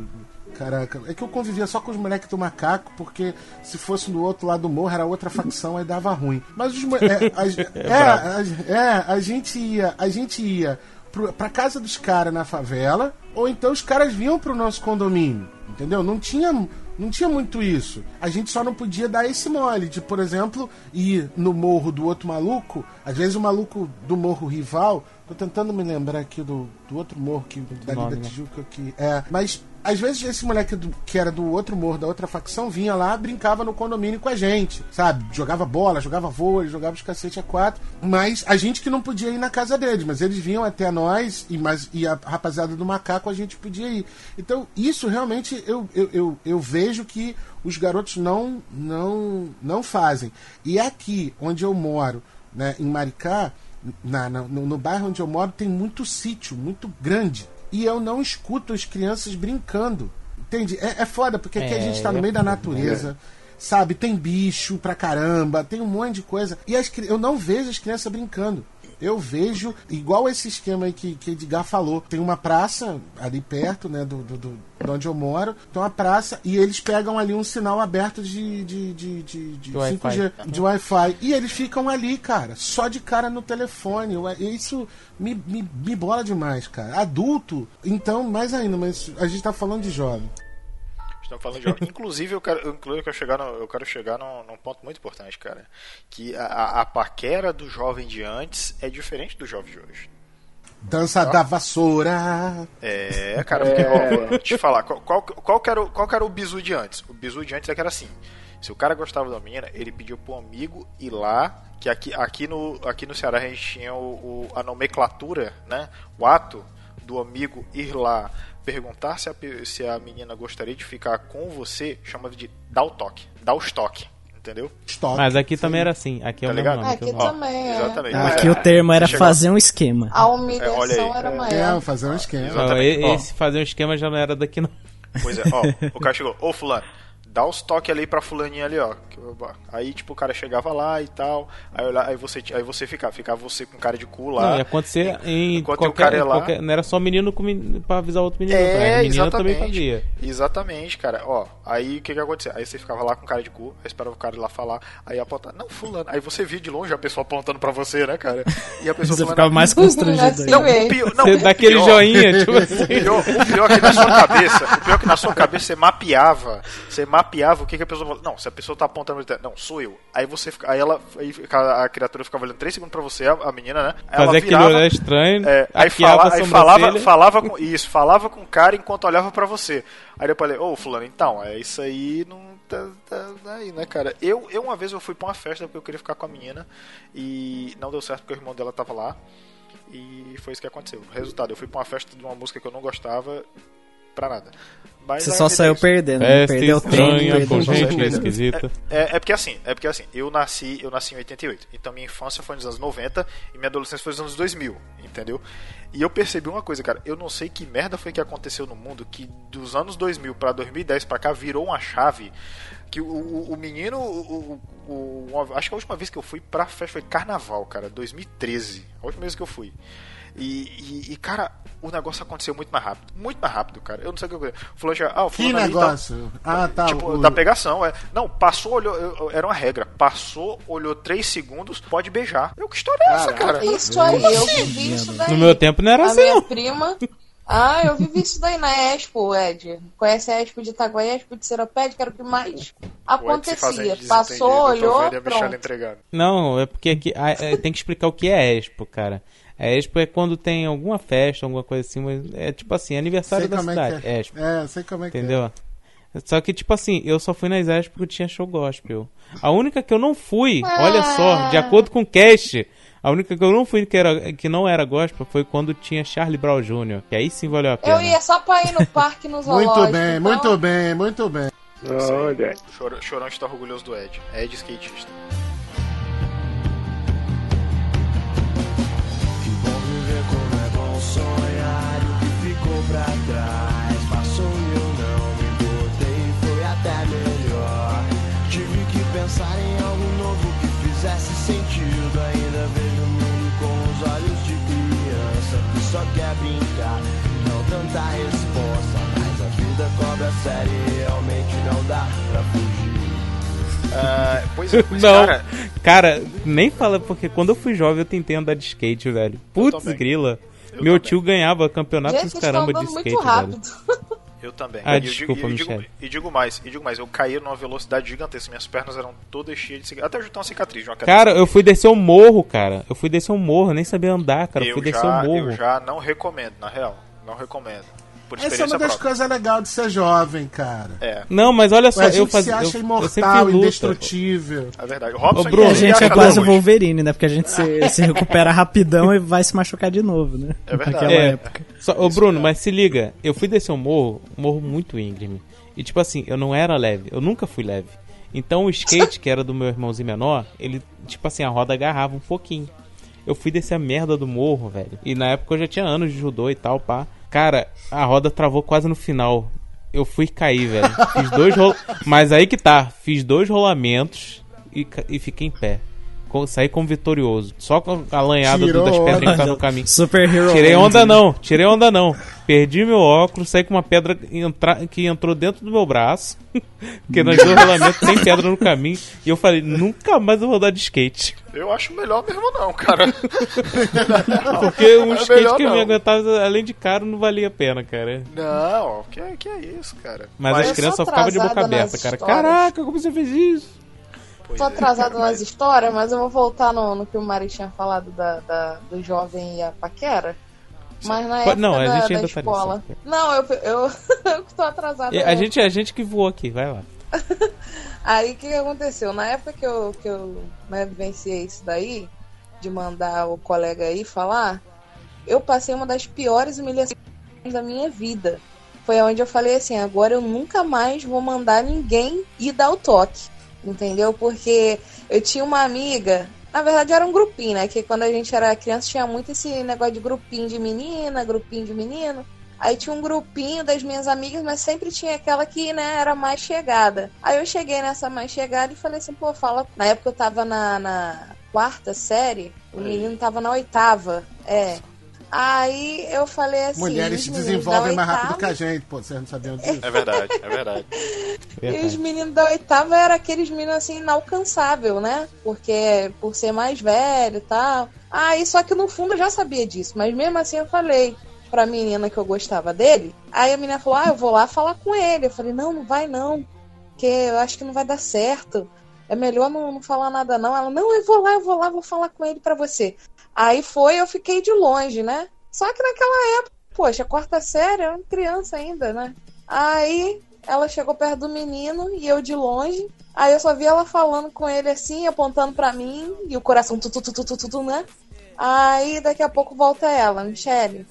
Speaker 5: Caraca, é que eu convivia só com os moleques do macaco, porque se fosse do outro lado do morro era outra facção, aí dava ruim. Mas os é, a, (laughs) é, a, é, a gente ia, a gente ia pro, pra casa dos caras na favela, ou então os caras vinham pro nosso condomínio, entendeu? Não tinha, não tinha muito isso. A gente só não podia dar esse mole de, por exemplo, ir no morro do outro maluco, às vezes o maluco do morro rival, tô tentando me lembrar aqui do, do outro morro que dali
Speaker 4: nome,
Speaker 5: da
Speaker 4: né?
Speaker 5: Tijuca que é, mas às vezes esse moleque do- que era do outro morro, da outra facção, vinha lá, brincava no condomínio com a gente, sabe? Jogava bola, jogava vôlei, jogava os cacete a quatro. Mas a gente que não podia ir na casa deles, mas eles vinham até nós e, mas, e a rapaziada do macaco a gente podia ir. Então, isso realmente eu, eu, eu, eu vejo que os garotos não, não, não fazem. E aqui, onde eu moro, né, em Maricá, na, na- no, no bairro onde eu moro, tem muito sítio, muito grande. E eu não escuto as crianças brincando. Entende? É, é foda, porque aqui a
Speaker 4: É,
Speaker 5: gente tá no meio da natureza. Sabe, tem bicho pra caramba, tem um monte de coisa. E as, eu não vejo as crianças brincando. Eu vejo, igual esse esquema aí que, que Edgar falou, tem uma praça ali perto, né, do, do, do- de onde eu moro, tem uma praça e eles pegam ali um sinal aberto de, de, de, de, de
Speaker 4: De Wi-Fi.
Speaker 5: 5G, de Wi-Fi. E eles ficam ali, cara, só de cara no telefone. Eu- Isso me, me, me bola demais, cara. Adulto, então, mais ainda, mas a gente tá falando de jovem.
Speaker 2: Estamos falando de jovem. Inclusive, eu quero, inclusive, eu quero chegar, no, eu quero chegar num, num ponto muito importante, cara. Que a, a, paquera do jovem de antes é diferente do jovem de hoje.
Speaker 5: Dança da vassoura.
Speaker 2: É, cara, porque, ó, deixa eu te falar, qual, qual, qual, que era o, qual que era o bizu de antes? O bizu de antes é que era assim. Se o cara gostava da menina, ele pediu pro amigo ir lá, que aqui, aqui, no, aqui no Ceará a gente tinha o, o- a nomenclatura, né? O ato do amigo ir lá perguntar se a, se a menina gostaria de ficar com você, chama de dar o toque, dar o estoque, entendeu?
Speaker 5: Estoque.
Speaker 4: Mas aqui também era assim. Aqui é
Speaker 2: Tá
Speaker 4: o mesmo
Speaker 2: ligado?
Speaker 4: nome.
Speaker 7: Aqui também é.
Speaker 2: Exatamente.
Speaker 3: Aqui
Speaker 2: É,
Speaker 3: o termo era
Speaker 2: você chegou-
Speaker 3: fazer um esquema.
Speaker 7: A
Speaker 2: É,
Speaker 7: humilhação
Speaker 2: aí.
Speaker 7: era
Speaker 5: É,
Speaker 7: maior.
Speaker 5: fazer um esquema.
Speaker 4: Não, esse fazer um esquema já não era daqui não.
Speaker 2: Pois é, ó, o cara chegou, ô fulano, dá os toques ali pra fulaninha ali, ó. Aí, tipo, o cara chegava lá e tal, aí, aí você, aí você ficava, ficava você com cara de cu lá.
Speaker 4: Não, ia acontecer em
Speaker 2: enquanto
Speaker 4: qualquer,
Speaker 2: o cara ia lá-
Speaker 4: qualquer- Não era só menino com pra avisar outro menino.
Speaker 2: É,
Speaker 4: tá? A menina também fazia.
Speaker 2: Exatamente, cara. Ó, aí o que que acontecia? Aí você ficava lá com cara de cu, aí esperava o cara ir lá falar, aí apontar, não, fulano. Aí você via de longe a pessoa apontando pra você, né, cara? E a pessoa
Speaker 3: Você
Speaker 2: falando,
Speaker 3: ficava mais constrangido aí.
Speaker 2: Não, o pior, não,
Speaker 4: Você dá aquele joinha, tipo assim. (laughs)
Speaker 2: O pior, o pior é que na sua cabeça, o pior é que na sua cabeça você mapeava, você mapeava o que, que a pessoa. Não, se a pessoa tá apontando, não, sou eu. Aí você fica, aí ela, aí a criatura ficava olhando 3 segundos pra você, a, a menina, né? Aí ela
Speaker 4: aquele
Speaker 2: virava,
Speaker 4: olhar estranho.
Speaker 2: é, aí, fala, aí falava, falava com isso, falava com o cara enquanto olhava pra você. Aí depois eu falei, ô fulano, então, é isso aí não tá, tá- tá aí, né, cara? Eu, eu uma vez eu fui pra uma festa porque eu queria ficar com a menina e não deu certo porque o irmão dela tava lá. E foi isso que aconteceu. Resultado, eu fui pra uma festa de uma música que eu não gostava pra nada. Mas
Speaker 3: Você só
Speaker 2: é
Speaker 3: saiu
Speaker 2: isso.
Speaker 3: perdendo. né? Perdeu tempo.
Speaker 4: estranha,
Speaker 3: perdeu
Speaker 4: com gente esquisita.
Speaker 2: É, é porque assim, é porque assim, eu nasci, eu nasci em 88. Então minha infância foi nos anos 90 e minha adolescência foi nos anos 2000, entendeu? E eu percebi uma coisa, cara, eu não sei que merda foi que aconteceu no mundo que dos anos 2000 pra 2010 pra cá virou uma chave que o, o, o menino, o, o- acho que a última vez que eu fui pra festa foi carnaval, cara, 2013. A última vez que eu fui. E, e- e, cara, o negócio aconteceu muito mais rápido. Muito mais rápido, cara. Eu não sei o que eu. Fulano já. Ah, o
Speaker 5: Que
Speaker 2: tá-
Speaker 5: negócio? Ah, tá.
Speaker 2: Tipo,
Speaker 5: o-
Speaker 2: da pegação, é. Não, passou, olhou. eu- eu- Era uma regra. Passou, olhou 3 segundos, pode beijar. Eu, que história é essa, cara?
Speaker 7: Isso aí, eu vivi isso daí.
Speaker 4: No meu tempo não era
Speaker 7: A
Speaker 4: assim,
Speaker 7: minha
Speaker 4: não.
Speaker 7: prima. Ah, eu vivi isso daí na Expo, Ed. Conhece a Expo de Itaguaí, a Expo de Seropédica, era o que mais acontecia. Passou, olhou,
Speaker 2: a
Speaker 7: pronto.
Speaker 4: Não, é porque aqui a- é, tem que explicar o que é Expo, cara. A Expo é quando tem alguma festa, alguma coisa assim, mas é tipo assim, aniversário
Speaker 5: sei
Speaker 4: da
Speaker 5: é
Speaker 4: cidade.
Speaker 5: é.
Speaker 4: Expo.
Speaker 5: É, sei como é que é.
Speaker 4: Entendeu? Só que, tipo assim, eu só fui nas Expo porque tinha show gospel. A única que eu não fui, olha só, de acordo com o cast, a única que eu não fui que, era, que não era gospel foi quando tinha Charlie Brown Jr., que aí sim valeu a pena.
Speaker 7: Eu ia só pra ir no parque no (laughs) zoológico.
Speaker 5: Muito bem,
Speaker 7: então-
Speaker 5: muito bem, muito bem.
Speaker 6: Olha.
Speaker 2: Chorão está orgulhoso do Ed. Ed skatista.
Speaker 10: Ficou pra trás. Passou e eu não me botei, foi até melhor. Tive que pensar em algo novo que fizesse sentido. Ainda vejo o mundo com os olhos de criança que só quer brincar. Não tanta resposta, mas a vida cobra série e realmente não dá pra fugir.
Speaker 2: Ah, pois, (laughs) pois
Speaker 4: Não,
Speaker 2: cara,
Speaker 4: cara, nem fala, porque quando eu fui jovem eu tentei andar de skate, velho. Putz, grila.
Speaker 2: Eu
Speaker 4: Meu
Speaker 2: também.
Speaker 4: tio ganhava campeonato
Speaker 7: Gente,
Speaker 4: caramba de skate,
Speaker 7: muito
Speaker 4: velho.
Speaker 7: rápido.
Speaker 2: eu também.
Speaker 4: Ah,
Speaker 2: e, eu digo-
Speaker 4: desculpa,
Speaker 2: e, digo, e digo mais, e digo mais, eu caí numa velocidade gigantesca, minhas pernas eram todas cheias de cicatriz. Até tenho uma cicatriz de uma.
Speaker 4: Cara, eu fui descer um morro, cara. Eu fui descer um morro, eu nem sabia andar, cara. Eu,
Speaker 2: eu
Speaker 4: fui descer
Speaker 2: já,
Speaker 4: um morro.
Speaker 2: eu já não recomendo, na real. Não recomendo. Por
Speaker 5: Essa é
Speaker 2: experiência
Speaker 5: uma das
Speaker 2: própria.
Speaker 5: coisas legais de ser jovem, cara.
Speaker 2: É,
Speaker 4: Não, mas olha só,
Speaker 5: a gente
Speaker 4: eu fazia.
Speaker 5: se acha
Speaker 4: eu, eu
Speaker 5: imortal,
Speaker 4: luta.
Speaker 5: indestrutível.
Speaker 2: é verdade. O Robson
Speaker 4: Ô, Bruno,
Speaker 3: A gente é quase o. Wolverine, né? Porque a gente se, (laughs) se recupera rapidão e vai se machucar de novo, né?
Speaker 2: É verdade.
Speaker 3: Naquela
Speaker 4: É,
Speaker 3: época.
Speaker 4: só, ô Bruno, mas se liga, eu fui descer um morro, um morro muito íngreme. E tipo assim, eu não era leve, eu nunca fui leve. Então o skate, que era do meu irmãozinho menor, ele, tipo assim, a roda agarrava um pouquinho. Eu fui descer a merda do morro, velho. E na época eu já tinha anos de judô e tal, pá. Cara, a roda travou quase no final. Eu fui cair, velho. Fiz dois rola... Mas aí que tá, fiz dois rolamentos e, e fiquei em pé. Com- saí como vitorioso. Só com a lanhada do- das pedras que tá no caminho.
Speaker 3: Super Hero.
Speaker 4: Tirei onda não, tirei onda não. Perdi meu óculos, saí com uma pedra entra... que entrou dentro do meu braço. (laughs) Porque nós dois rolamentos tem pedra no caminho. E eu falei, nunca mais eu vou dar de skate.
Speaker 2: Eu acho melhor mesmo não, cara. (laughs)
Speaker 4: Porque um
Speaker 2: É
Speaker 4: skate que me
Speaker 2: não.
Speaker 4: aguentava, além de caro, não valia a pena, cara.
Speaker 2: Não, que, que é isso, cara.
Speaker 4: Mas,
Speaker 7: Eu
Speaker 4: as
Speaker 7: sou
Speaker 4: crianças só ficavam de boca aberta, cara.
Speaker 7: histórias.
Speaker 4: Caraca, como você fez isso?
Speaker 7: Tô
Speaker 2: é,
Speaker 7: atrasado
Speaker 2: cara, (laughs)
Speaker 7: nas
Speaker 2: mas-
Speaker 7: histórias, mas eu vou voltar no, no que o Mari tinha falado da, da- do jovem e a paquera. Mas na época
Speaker 4: não, a
Speaker 7: da,
Speaker 4: gente
Speaker 7: da
Speaker 4: ainda tá
Speaker 7: escola. Não, eu, eu, (laughs) eu tô atrasada.
Speaker 4: E
Speaker 7: né?
Speaker 4: A gente, a gente que voou aqui, vai lá. (laughs)
Speaker 7: Aí o que, que aconteceu? Na época que eu, que eu né, vivenciei isso daí, de mandar o colega aí falar, eu passei uma das piores humilhações da minha vida. Foi onde eu falei assim, agora eu nunca mais vou mandar ninguém ir dar o toque. Entendeu? Porque eu tinha uma amiga, na verdade era um grupinho, né? Que quando a gente era criança tinha muito esse negócio de grupinho de menina, grupinho de menino. Aí tinha um grupinho das minhas amigas, mas sempre tinha aquela que, né, era mais chegada. Aí eu cheguei nessa mais chegada e falei assim, pô, fala. Na época eu tava na, na quarta série, o menino tava na oitava. É. Aí eu falei assim.
Speaker 5: Mulheres se desenvolvem mais rápido
Speaker 7: oitava-
Speaker 5: que a gente, pô. Vocês não sabiam (laughs) disso?
Speaker 2: É verdade, é verdade.
Speaker 7: E os meninos da oitava eram aqueles meninos assim, inalcançável, né? Porque por ser mais velho e tal. Aí só que no fundo eu já sabia disso, mas mesmo assim eu falei pra menina que eu gostava dele. Aí a menina falou: Ah, eu vou lá falar com ele. Eu falei: Não, não vai não, porque eu acho que não vai dar certo. É melhor não, não falar nada não. Ela: Não, eu vou lá, eu vou lá, vou falar com ele pra você. Aí foi, eu fiquei de longe, né? Só que naquela época, poxa, quarta série, eu era criança ainda, né? Aí ela chegou perto do menino e eu de longe. Aí eu só vi ela falando com ele assim, apontando pra mim, e o coração tu, tu, tu, tu, tu, tu, tu, né? Aí daqui a pouco volta ela, Michele,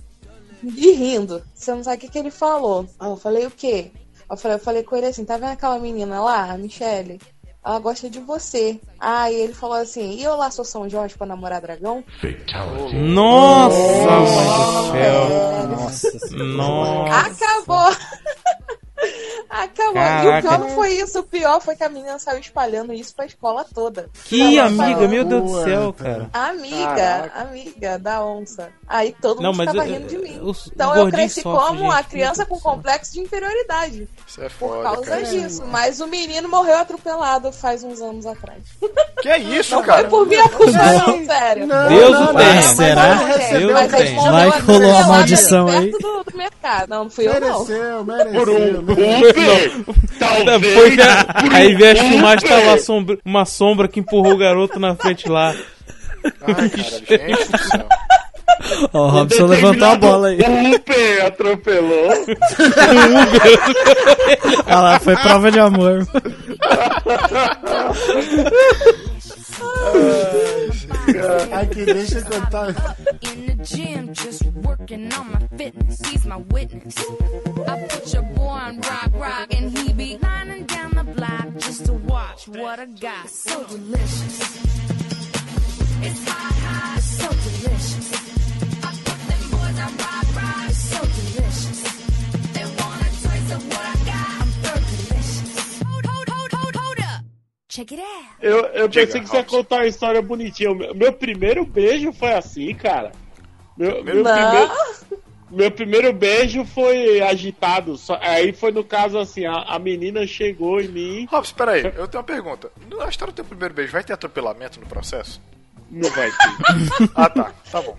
Speaker 7: e rindo. Você não sabe o que, que ele falou. Aí eu falei o quê? Eu falei, eu falei com ele assim, tá vendo aquela menina lá, a Michele? Ela gosta de você. Aí ele falou assim, e eu lá sou São Jorge pra namorar dragão?
Speaker 4: Nossa, mãe do
Speaker 7: É.
Speaker 4: céu.
Speaker 3: Nossa
Speaker 4: Nossa.
Speaker 7: Acabou! Acabou. E o
Speaker 4: Caraca.
Speaker 7: pior não foi isso. O pior foi que a menina saiu espalhando isso pra escola toda.
Speaker 4: Que
Speaker 7: Ela
Speaker 4: amiga,
Speaker 7: falou,
Speaker 4: meu Deus do céu, cara.
Speaker 7: Amiga,
Speaker 4: Caraca.
Speaker 7: amiga da onça. Aí todo
Speaker 4: Não,
Speaker 7: mundo ficava
Speaker 4: eu-
Speaker 7: rindo de mim.
Speaker 4: os-
Speaker 7: então eu cresci
Speaker 4: sofrem,
Speaker 7: como a
Speaker 4: gente,
Speaker 7: criança com complexo de inferioridade.
Speaker 2: Isso é
Speaker 7: Por
Speaker 2: foda,
Speaker 7: causa
Speaker 2: cara.
Speaker 7: disso. Mas o menino morreu atropelado faz uns anos atrás.
Speaker 2: Que é isso,
Speaker 7: não
Speaker 2: cara?
Speaker 7: foi por minha culpa, não, sério.
Speaker 4: Deus o tenha.
Speaker 7: Mas
Speaker 3: Será?
Speaker 7: não, gente,
Speaker 4: Deus
Speaker 7: mas
Speaker 4: tenha.
Speaker 3: Vai que rolou a maldição aí.
Speaker 7: perto do, do mercado. Não, não fui eu, não.
Speaker 5: Mereceu, mereceu.
Speaker 6: Por um
Speaker 5: mereceu.
Speaker 6: Uber? Talvez.
Speaker 4: Foi ver- aí vê a filmagem,
Speaker 6: Uber.
Speaker 4: tava a sombra- uma sombra que empurrou o garoto na frente lá.
Speaker 2: Ai, cara, (laughs) gente do céu.
Speaker 3: Ó, o Robson levantou a bola aí.
Speaker 6: O Uber atropelou. (laughs)
Speaker 3: Olha lá, foi prova de amor. (laughs)
Speaker 5: Ai, que deixa eu contar.
Speaker 11: In the gym, just working on my fitness. He's my witness. I put your boy on rock, rock, and he be lining down the block just to watch what I got. So delicious. It's hot, hot, so delicious. I put them boys on rock, Check it out.
Speaker 6: Eu, eu
Speaker 2: Diga,
Speaker 6: pensei que você ia contar uma história bonitinha. Meu, meu primeiro beijo foi assim, cara. Meu, meu,
Speaker 7: Não.
Speaker 6: primeiro, meu primeiro beijo foi agitado. Só- aí foi no caso assim: a, a menina chegou em mim.
Speaker 2: Robson, peraí, eu tenho uma pergunta. Na história do teu primeiro beijo, vai ter atropelamento no processo?
Speaker 6: Não vai ter.
Speaker 2: Ah, tá. Tá bom.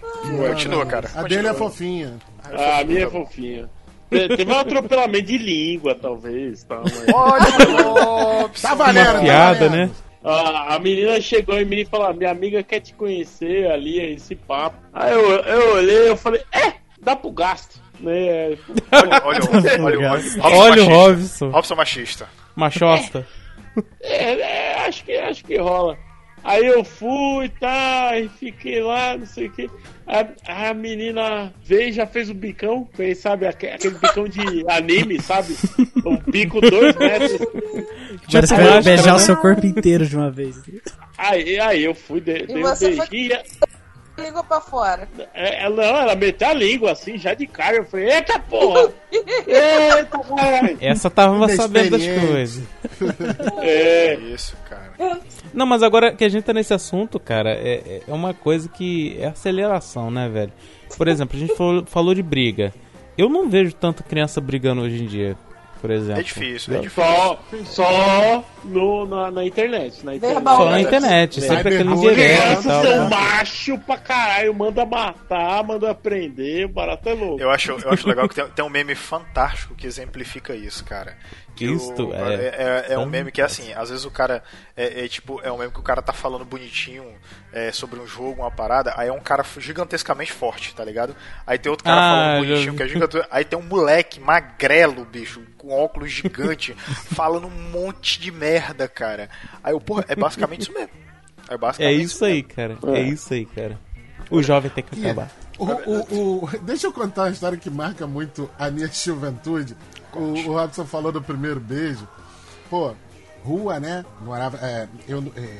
Speaker 2: Continua, cara.
Speaker 5: A
Speaker 2: Continua.
Speaker 5: dele é fofinha.
Speaker 6: Ah, a minha é fofinha. Te- Teve um (laughs) atropelamento de língua, talvez. Tá, mas-
Speaker 2: Olha, Robson.
Speaker 5: Tá valendo,
Speaker 4: Uma
Speaker 5: tá
Speaker 4: piada,
Speaker 5: valendo.
Speaker 4: né?
Speaker 6: A, a menina chegou em mim e falou: Minha amiga quer te conhecer ali, esse papo. Aí eu, eu olhei eu falei: É, dá pro gasto. Né?
Speaker 2: Olha, olha, olha, olha, olha,
Speaker 4: Olha o
Speaker 2: machista.
Speaker 4: Robson.
Speaker 2: Robson machista.
Speaker 4: Machosta.
Speaker 6: É, é, acho, que, acho que rola. Aí eu fui, tá, e fiquei lá, não sei o que. A, a menina veio e já fez o bicão, fez, sabe, aque- aquele bicão de (laughs) anime, sabe? O bico dois metros.
Speaker 3: Parece que
Speaker 4: máscara,
Speaker 3: vai beijar
Speaker 4: né?
Speaker 3: o seu corpo inteiro de uma vez.
Speaker 6: Aí, aí eu fui, dei, dei um
Speaker 7: você foi- Ligou pra fora.
Speaker 6: É, Ela, não, ela meteu a língua assim, já de cara. Eu falei, eita porra! (laughs) Eita, caralho!
Speaker 4: Essa tava sabendo das coisas.
Speaker 6: É,
Speaker 2: Isso, cara.
Speaker 4: Não, mas agora que a gente tá nesse assunto, cara, é, é uma coisa que é aceleração, né, velho? Por exemplo, a gente falou, falou de briga. Eu não vejo tanta criança brigando hoje em dia, por exemplo.
Speaker 2: É difícil, é difícil.
Speaker 6: só, só no, na, na internet. Na internet.
Speaker 4: Só na internet,
Speaker 6: É.
Speaker 4: sempre aquele
Speaker 5: Cyberbullying.
Speaker 4: direto e
Speaker 6: Criança
Speaker 4: tal.
Speaker 6: são
Speaker 4: né?
Speaker 6: macho pra caralho, manda matar, manda prender, o barato é louco.
Speaker 2: Eu acho, eu acho legal que tem, tem um meme fantástico que exemplifica isso, cara. Que
Speaker 4: Isto
Speaker 2: o-
Speaker 4: é
Speaker 2: é, é um meme que é assim, às vezes o cara. É, é tipo, é um meme que o cara tá falando bonitinho é, sobre um jogo, uma parada, aí é um cara gigantescamente forte, tá ligado? Aí tem outro cara
Speaker 4: Ah,
Speaker 2: falando bonitinho que é gigante. Aí tem um moleque magrelo, bicho, com óculos gigante, (laughs) falando um monte de merda, cara. Aí eu, porra, é basicamente isso mesmo. É
Speaker 4: É
Speaker 2: basicamente
Speaker 4: isso aí, cara. É isso aí, cara. O jovem tem que
Speaker 5: Que-
Speaker 4: acabar.
Speaker 5: O, o, o- deixa eu contar uma história que marca muito a minha (laughs) juventude. O, o Robson falou do primeiro beijo. Pô, rua, né? Morava. É, eu, é,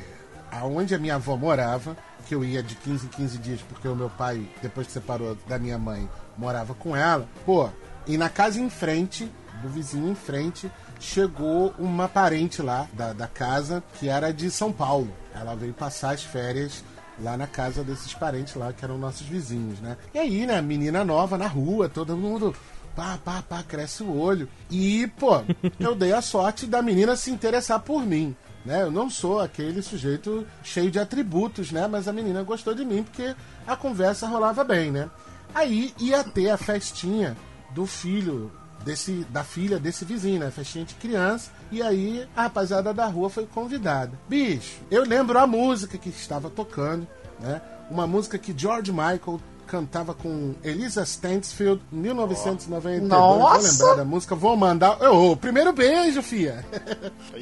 Speaker 5: aonde a minha avó morava, que eu ia de 15 em 15 dias, porque o meu pai, depois que separou da minha mãe, morava com ela. Pô, e na casa em frente, do vizinho em frente, chegou uma parente lá da, da casa que era de São Paulo. Ela veio passar as férias lá na casa desses parentes lá, que eram nossos vizinhos, né? E aí, né, menina nova na rua, todo mundo. Pá, pá, pá, cresce o olho. E, pô, (laughs) eu dei a sorte da menina se interessar por mim. Né? Eu não sou aquele sujeito cheio de atributos, né? Mas a menina gostou de mim porque a conversa rolava bem, né? Aí ia ter a festinha do filho desse da filha desse vizinho, né? Festinha de criança. E aí a rapaziada da rua foi convidada. Bicho, eu lembro a música que estava tocando, né? Uma música que George Michael cantava com Elisa Stansfield em 1992. Vou
Speaker 7: Nossa!
Speaker 5: lembrar da música, vou mandar. Ô, primeiro beijo, fia.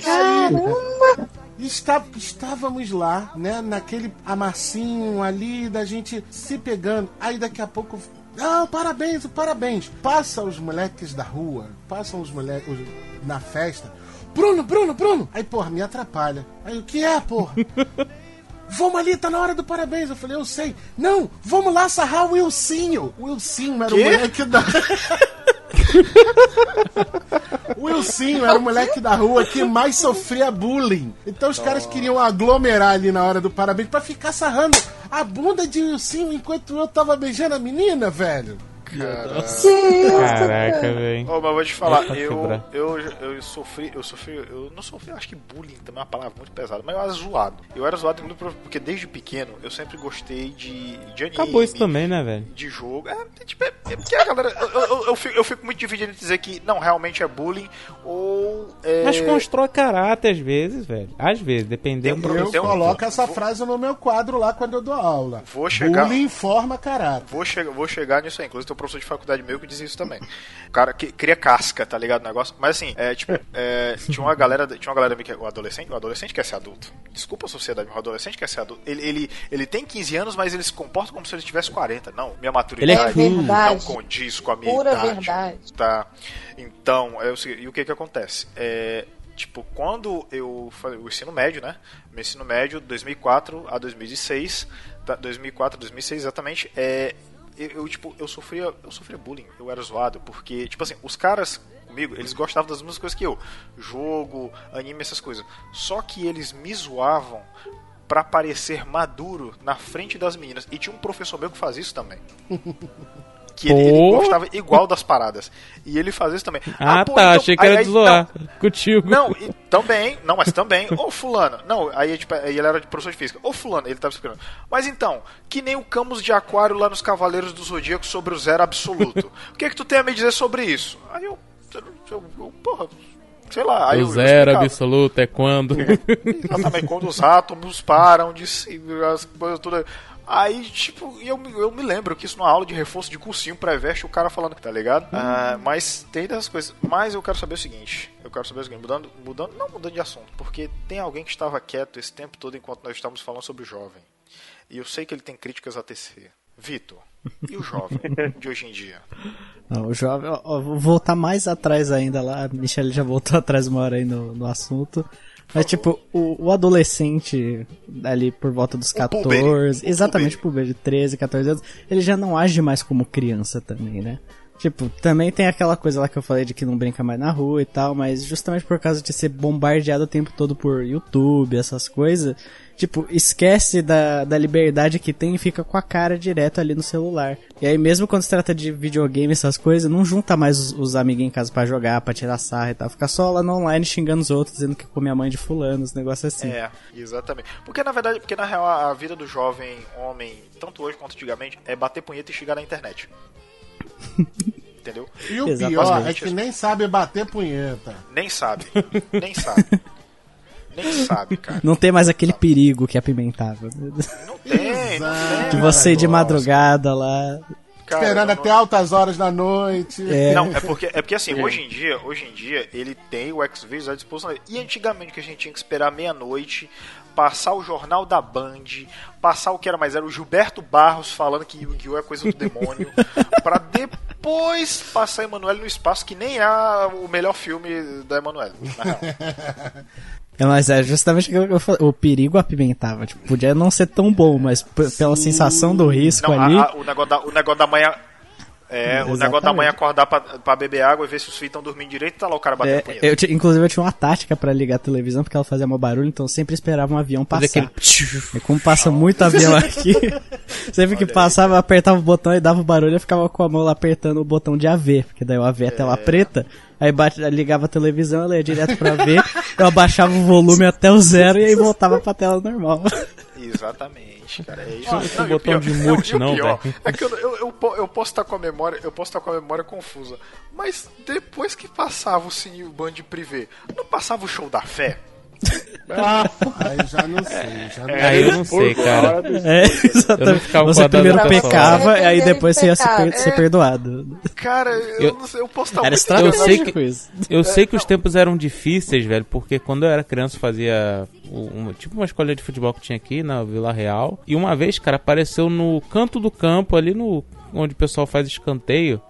Speaker 7: Caramba!
Speaker 5: Está, estávamos lá, né, naquele amassinho ali da gente se pegando. Aí daqui a pouco. Ah, parabéns, parabéns. Passa os moleques da rua, passam os moleques na festa. Bruno, Bruno, Bruno! Aí, porra, me atrapalha. Aí, o que é, porra? (laughs) Vamos ali, tá na hora do parabéns. Eu falei, eu sei. Não, vamos lá sarrar o Wilsinho. O Wilsinho era o moleque da. (laughs) O Wilsinho era o moleque da rua que mais sofria bullying. Então os caras queriam aglomerar ali na hora do parabéns pra ficar sarrando a bunda de Wilsinho enquanto eu tava beijando a menina, velho.
Speaker 4: Caraca, velho.
Speaker 2: Ô, mas vou te falar, eu,
Speaker 4: quebrar.
Speaker 2: eu, eu sofri, eu sofri, eu não sofri, eu acho que bullying também é uma palavra muito pesada, mas eu era zoado. Eu era zoado porque desde pequeno eu sempre gostei de, de anime.
Speaker 4: Acabou isso também, né, velho?
Speaker 2: De jogo. É, é, tipo, é, é porque a galera. Eu, eu, eu, fico, eu fico muito dividido em dizer que não, realmente é bullying ou. É...
Speaker 4: Mas constrói caráter às vezes, velho. Às vezes, dependendo do.
Speaker 5: Eu coloco essa
Speaker 2: vou-
Speaker 5: frase no meu quadro lá quando eu dou aula.
Speaker 2: Vou chegar-
Speaker 5: Bullying forma caráter.
Speaker 2: Vou, che vou chegar nisso aí. Inclusive, professor de faculdade meu que diz isso também. O cara que cria casca, tá ligado? O negócio. Mas assim, é, tipo, é, tinha uma galera. Tinha uma galera que é o adolescente. O adolescente quer ser adulto. Desculpa a sociedade, mas o adolescente quer ser adulto. Ele, ele, ele tem 15 anos, mas ele se comporta como se ele tivesse 40. Não, minha maturidade
Speaker 7: Ele é cool.
Speaker 2: não
Speaker 7: Verdade.
Speaker 2: condiz com a minha
Speaker 7: Pura
Speaker 2: idade.
Speaker 7: verdade.
Speaker 2: Tá. Então, é o seguinte, e o que que acontece? É, tipo, quando eu falei o ensino médio, né? Meu ensino médio, 2004 a 2006, tá, 2004 a 2006 exatamente, é eu, eu, tipo, eu sofria, eu sofria bullying, eu era zoado, porque tipo assim, os caras comigo, eles gostavam das mesmas coisas que eu, jogo, anime, essas coisas. Só que eles me zoavam pra parecer maduro na frente das meninas. E tinha um professor meu que fazia isso também. (laughs) Que ele, ele gostava igual das paradas. E ele fazia isso também.
Speaker 4: Ah,
Speaker 2: pô,
Speaker 4: tá.
Speaker 2: então-
Speaker 4: Achei que
Speaker 2: aí-
Speaker 4: era
Speaker 2: aí-
Speaker 4: de zoar. (laughs) Contigo.
Speaker 2: Não, e também, não, mas também, ô fulano, não, aí tipo, aí ele era de professor de física, ô fulano, ele tava explicando. Mas então, que nem o Camus de Aquário lá nos Cavaleiros do Zodíaco sobre o zero absoluto. o que é que tu tem a me dizer sobre isso? Aí eu, eu, eu porra, sei lá, aí
Speaker 4: o
Speaker 2: eu, eu
Speaker 4: zero absoluto é quando.
Speaker 2: Exatamente, quando os átomos param de se. as coisas todas. Aí, tipo, eu, me- eu me lembro que isso numa aula de reforço de cursinho pré-veste, o cara falando, tá ligado? Ah, mas tem dessas coisas. Mas eu quero saber o seguinte: eu quero saber o seguinte, mudando, mudando, não mudando de assunto, porque tem alguém que estava quieto esse tempo todo enquanto nós estávamos falando sobre o jovem. E eu sei que ele tem críticas a tecer. Vitor, e o jovem (laughs) de hoje em dia?
Speaker 3: Não, o jovem, ó, ó, vou voltar mais atrás ainda lá. A Michelle já voltou (laughs) atrás uma hora aí no, no assunto. Mas, tipo, o, o adolescente ali por volta dos 14,
Speaker 2: puber. O
Speaker 3: exatamente por de 13, 14 anos, ele já não age mais como criança também, né? Tipo, também tem aquela coisa lá que eu falei de que não brinca mais na rua e tal, mas justamente por causa de ser bombardeado o tempo todo por YouTube, essas coisas, tipo, esquece da, da liberdade que tem e fica com a cara direto ali no celular. E aí mesmo quando se trata de videogame, essas coisas, não junta mais os, os amiguinhos em casa pra jogar, pra tirar sarra e tal, fica só lá no online xingando os outros, dizendo que come a mãe de fulano, os negócios assim.
Speaker 2: É, exatamente. Porque na verdade, porque na real a vida do jovem homem, tanto hoje quanto antigamente, é bater punheta e xingar na internet. Entendeu?
Speaker 5: E o
Speaker 3: Exatamente.
Speaker 5: pior é que nem sabe bater punheta.
Speaker 2: Nem sabe. Nem sabe. Nem sabe, cara.
Speaker 3: Não tem mais aquele perigo que apimentava.
Speaker 2: Não tem, não (laughs) tem.
Speaker 3: De você ir de
Speaker 5: Nossa.
Speaker 3: madrugada lá.
Speaker 2: Cara,
Speaker 5: Esperando
Speaker 2: não-
Speaker 5: até altas horas da noite.
Speaker 3: É.
Speaker 2: Não, é porque, é porque assim, (laughs) hoje em dia, hoje em dia, ele tem o Xvideos à disposição dele. E antigamente que a gente tinha que esperar meia-noite, passar o jornal da Band, passar o que era mais era o Gilberto Barros falando que Yu-Gi-Oh! é coisa do (laughs) demônio, pra depois passar Emanuele no espaço, que nem é o melhor filme da Emanuele, na real.
Speaker 3: É, mas é justamente o que eu falei. O perigo apimentava. Tipo, podia não ser tão bom, mas pela sensação do risco
Speaker 2: Não,
Speaker 3: ali.
Speaker 2: a- a- o, negócio da, o negócio da manhã. É, o negócio da manhã acordar pra, pra beber água e ver se os filhos estão dormindo direito e tá lá o cara batendo
Speaker 3: É,
Speaker 2: punheta.
Speaker 3: eu, inclusive eu tinha uma tática pra ligar a televisão porque ela fazia mau barulho, então eu sempre esperava um avião passar.
Speaker 4: aquele
Speaker 3: E como passa muito avião aqui, (laughs) sempre que passava, eu apertava o botão e dava o barulho, eu ficava com a mão lá apertando o botão de AV, porque daí o AV é tela preta, aí bate, ligava a televisão, ela ia direto pra AV, eu abaixava o volume até o zero e aí voltava pra tela normal. (laughs)
Speaker 2: Exatamente, cara. É isso.
Speaker 4: Não
Speaker 2: o
Speaker 4: botão de (laughs) mute, não,
Speaker 2: pior
Speaker 4: velho.
Speaker 2: É que eu, eu, eu, eu posso estar com a memória, eu posso estar com a memória confusa. Mas depois que passava o Cine Band Privé, não passava o show da fé?
Speaker 5: Aí já não sei. Já não
Speaker 4: Aí eu não sei, cara.
Speaker 3: É, exatamente.
Speaker 4: ficava com
Speaker 3: Você primeiro pecava, e aí depois você ia ser, per-
Speaker 7: É.
Speaker 3: ser perdoado.
Speaker 2: Cara, eu,
Speaker 4: Eu-
Speaker 2: não sei, eu posso estar
Speaker 3: Era
Speaker 2: muito
Speaker 3: estratégico
Speaker 4: sei que-
Speaker 3: isso.
Speaker 4: Eu sei que os tempos eram difíceis, velho, porque quando eu era criança eu fazia uma- tipo uma escola de futebol que tinha aqui na Vila Real. E uma vez, cara, apareceu no canto do campo, ali no onde o pessoal faz escanteio,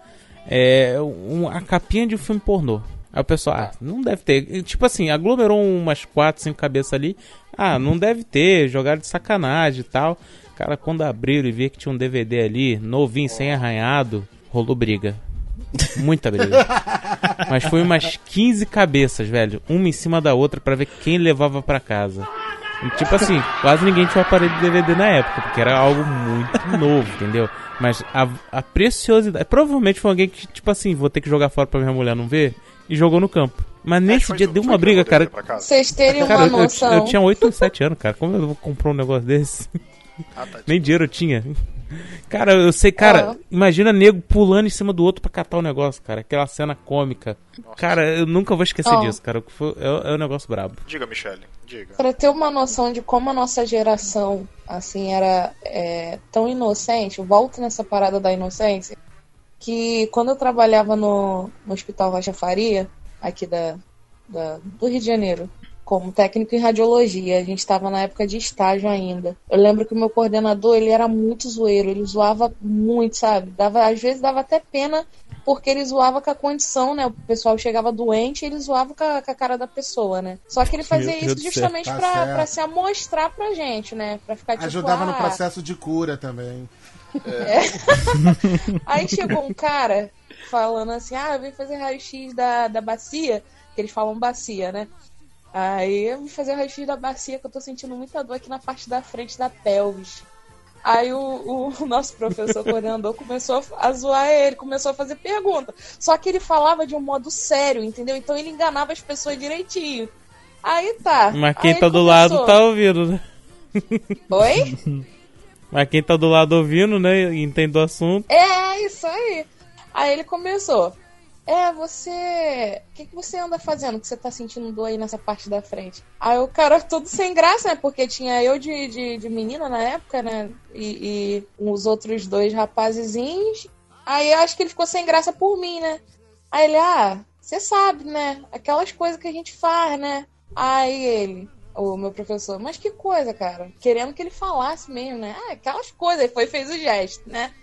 Speaker 4: é, um- a capinha de um filme pornô. Aí o pessoal, ah, não deve ter. Tipo assim, aglomerou umas 4, 5 cabeças ali. Ah, não deve ter, jogaram de sacanagem e tal. Cara, quando abriram e vi que tinha um DVD ali, novinho, sem arranhado, rolou briga. Muita briga. (laughs) Mas foi umas 15 cabeças, velho. Uma em cima da outra pra ver quem levava pra casa. E, tipo assim, quase ninguém tinha um aparelho de DVD na época, porque era algo muito novo, entendeu? Mas a, a preciosidade. Provavelmente foi alguém que, tipo assim, vou ter que jogar fora pra minha mulher não ver, e jogou no campo. Mas nesse
Speaker 2: foi
Speaker 4: dia
Speaker 2: tu-
Speaker 4: deu uma briga, cara.
Speaker 7: Vocês terem
Speaker 4: Cara,
Speaker 7: uma
Speaker 4: eu, eu,
Speaker 7: noção.
Speaker 4: eu tinha 8 ou 7 anos, cara. Como eu vou comprar um negócio desse?
Speaker 2: Ah, tá.
Speaker 4: Nem dinheiro eu tinha. Cara, eu sei, cara,
Speaker 7: Ah.
Speaker 4: imagina nego pulando em cima do outro pra catar o negócio, cara. Aquela cena cômica. Cara, eu nunca vou esquecer
Speaker 7: Ó.
Speaker 4: disso, cara. É, é um negócio brabo.
Speaker 2: Diga, Michele, diga.
Speaker 7: Pra ter uma noção de como a nossa geração, assim, era é, tão inocente, eu volto nessa parada da inocência, que quando eu trabalhava no, no Hospital Rocha Faria, aqui da, da- do Rio de Janeiro, como técnico em radiologia, a gente estava na época de estágio ainda. Eu lembro que o meu coordenador, ele era muito zoeiro, ele zoava muito, sabe? Dava, às vezes dava até pena porque ele zoava com a condição, né? O pessoal chegava doente e ele zoava com a, com a cara da pessoa, né? Só que ele fazia
Speaker 4: Deus
Speaker 7: isso justamente
Speaker 5: Tá
Speaker 7: pra se amostrar pra gente, né? Pra ficar tipo.
Speaker 5: Ajudava no
Speaker 7: ah,
Speaker 5: processo de cura também. (laughs)
Speaker 7: Aí chegou um cara falando assim: ah, eu vim fazer raio-x da, da bacia, que eles falam bacia, né? Aí eu vim fazer raio-x da bacia, que eu tô sentindo muita dor aqui na parte da frente da pelvis. Aí o, o (laughs) nosso professor coordenador começou a zoar ele, começou a fazer pergunta. Só que ele falava de um modo sério, entendeu? Então ele enganava as pessoas direitinho. Aí tá.
Speaker 4: Mas quem
Speaker 7: Aí
Speaker 4: tá do lado
Speaker 7: começou.
Speaker 4: tá ouvindo, né?
Speaker 7: Oi? (laughs)
Speaker 4: Mas quem tá do lado ouvindo, né? Entende do assunto.
Speaker 7: É, isso aí. Aí ele começou. É, você. O que, que você anda fazendo que você tá sentindo dor aí nessa parte da frente? Aí o cara (laughs) todo sem graça, né? Porque tinha eu de, de, de menina na época, né? E, e os outros dois rapazezinhos. Aí eu acho que ele ficou sem graça por mim, né? Aí ele, ah, você sabe, né? Aquelas coisas que a gente faz, né? Aí ele, o meu professor, mas que coisa, cara? Querendo que ele falasse mesmo, né? Ah, aquelas coisas. Foi fez o gesto, né?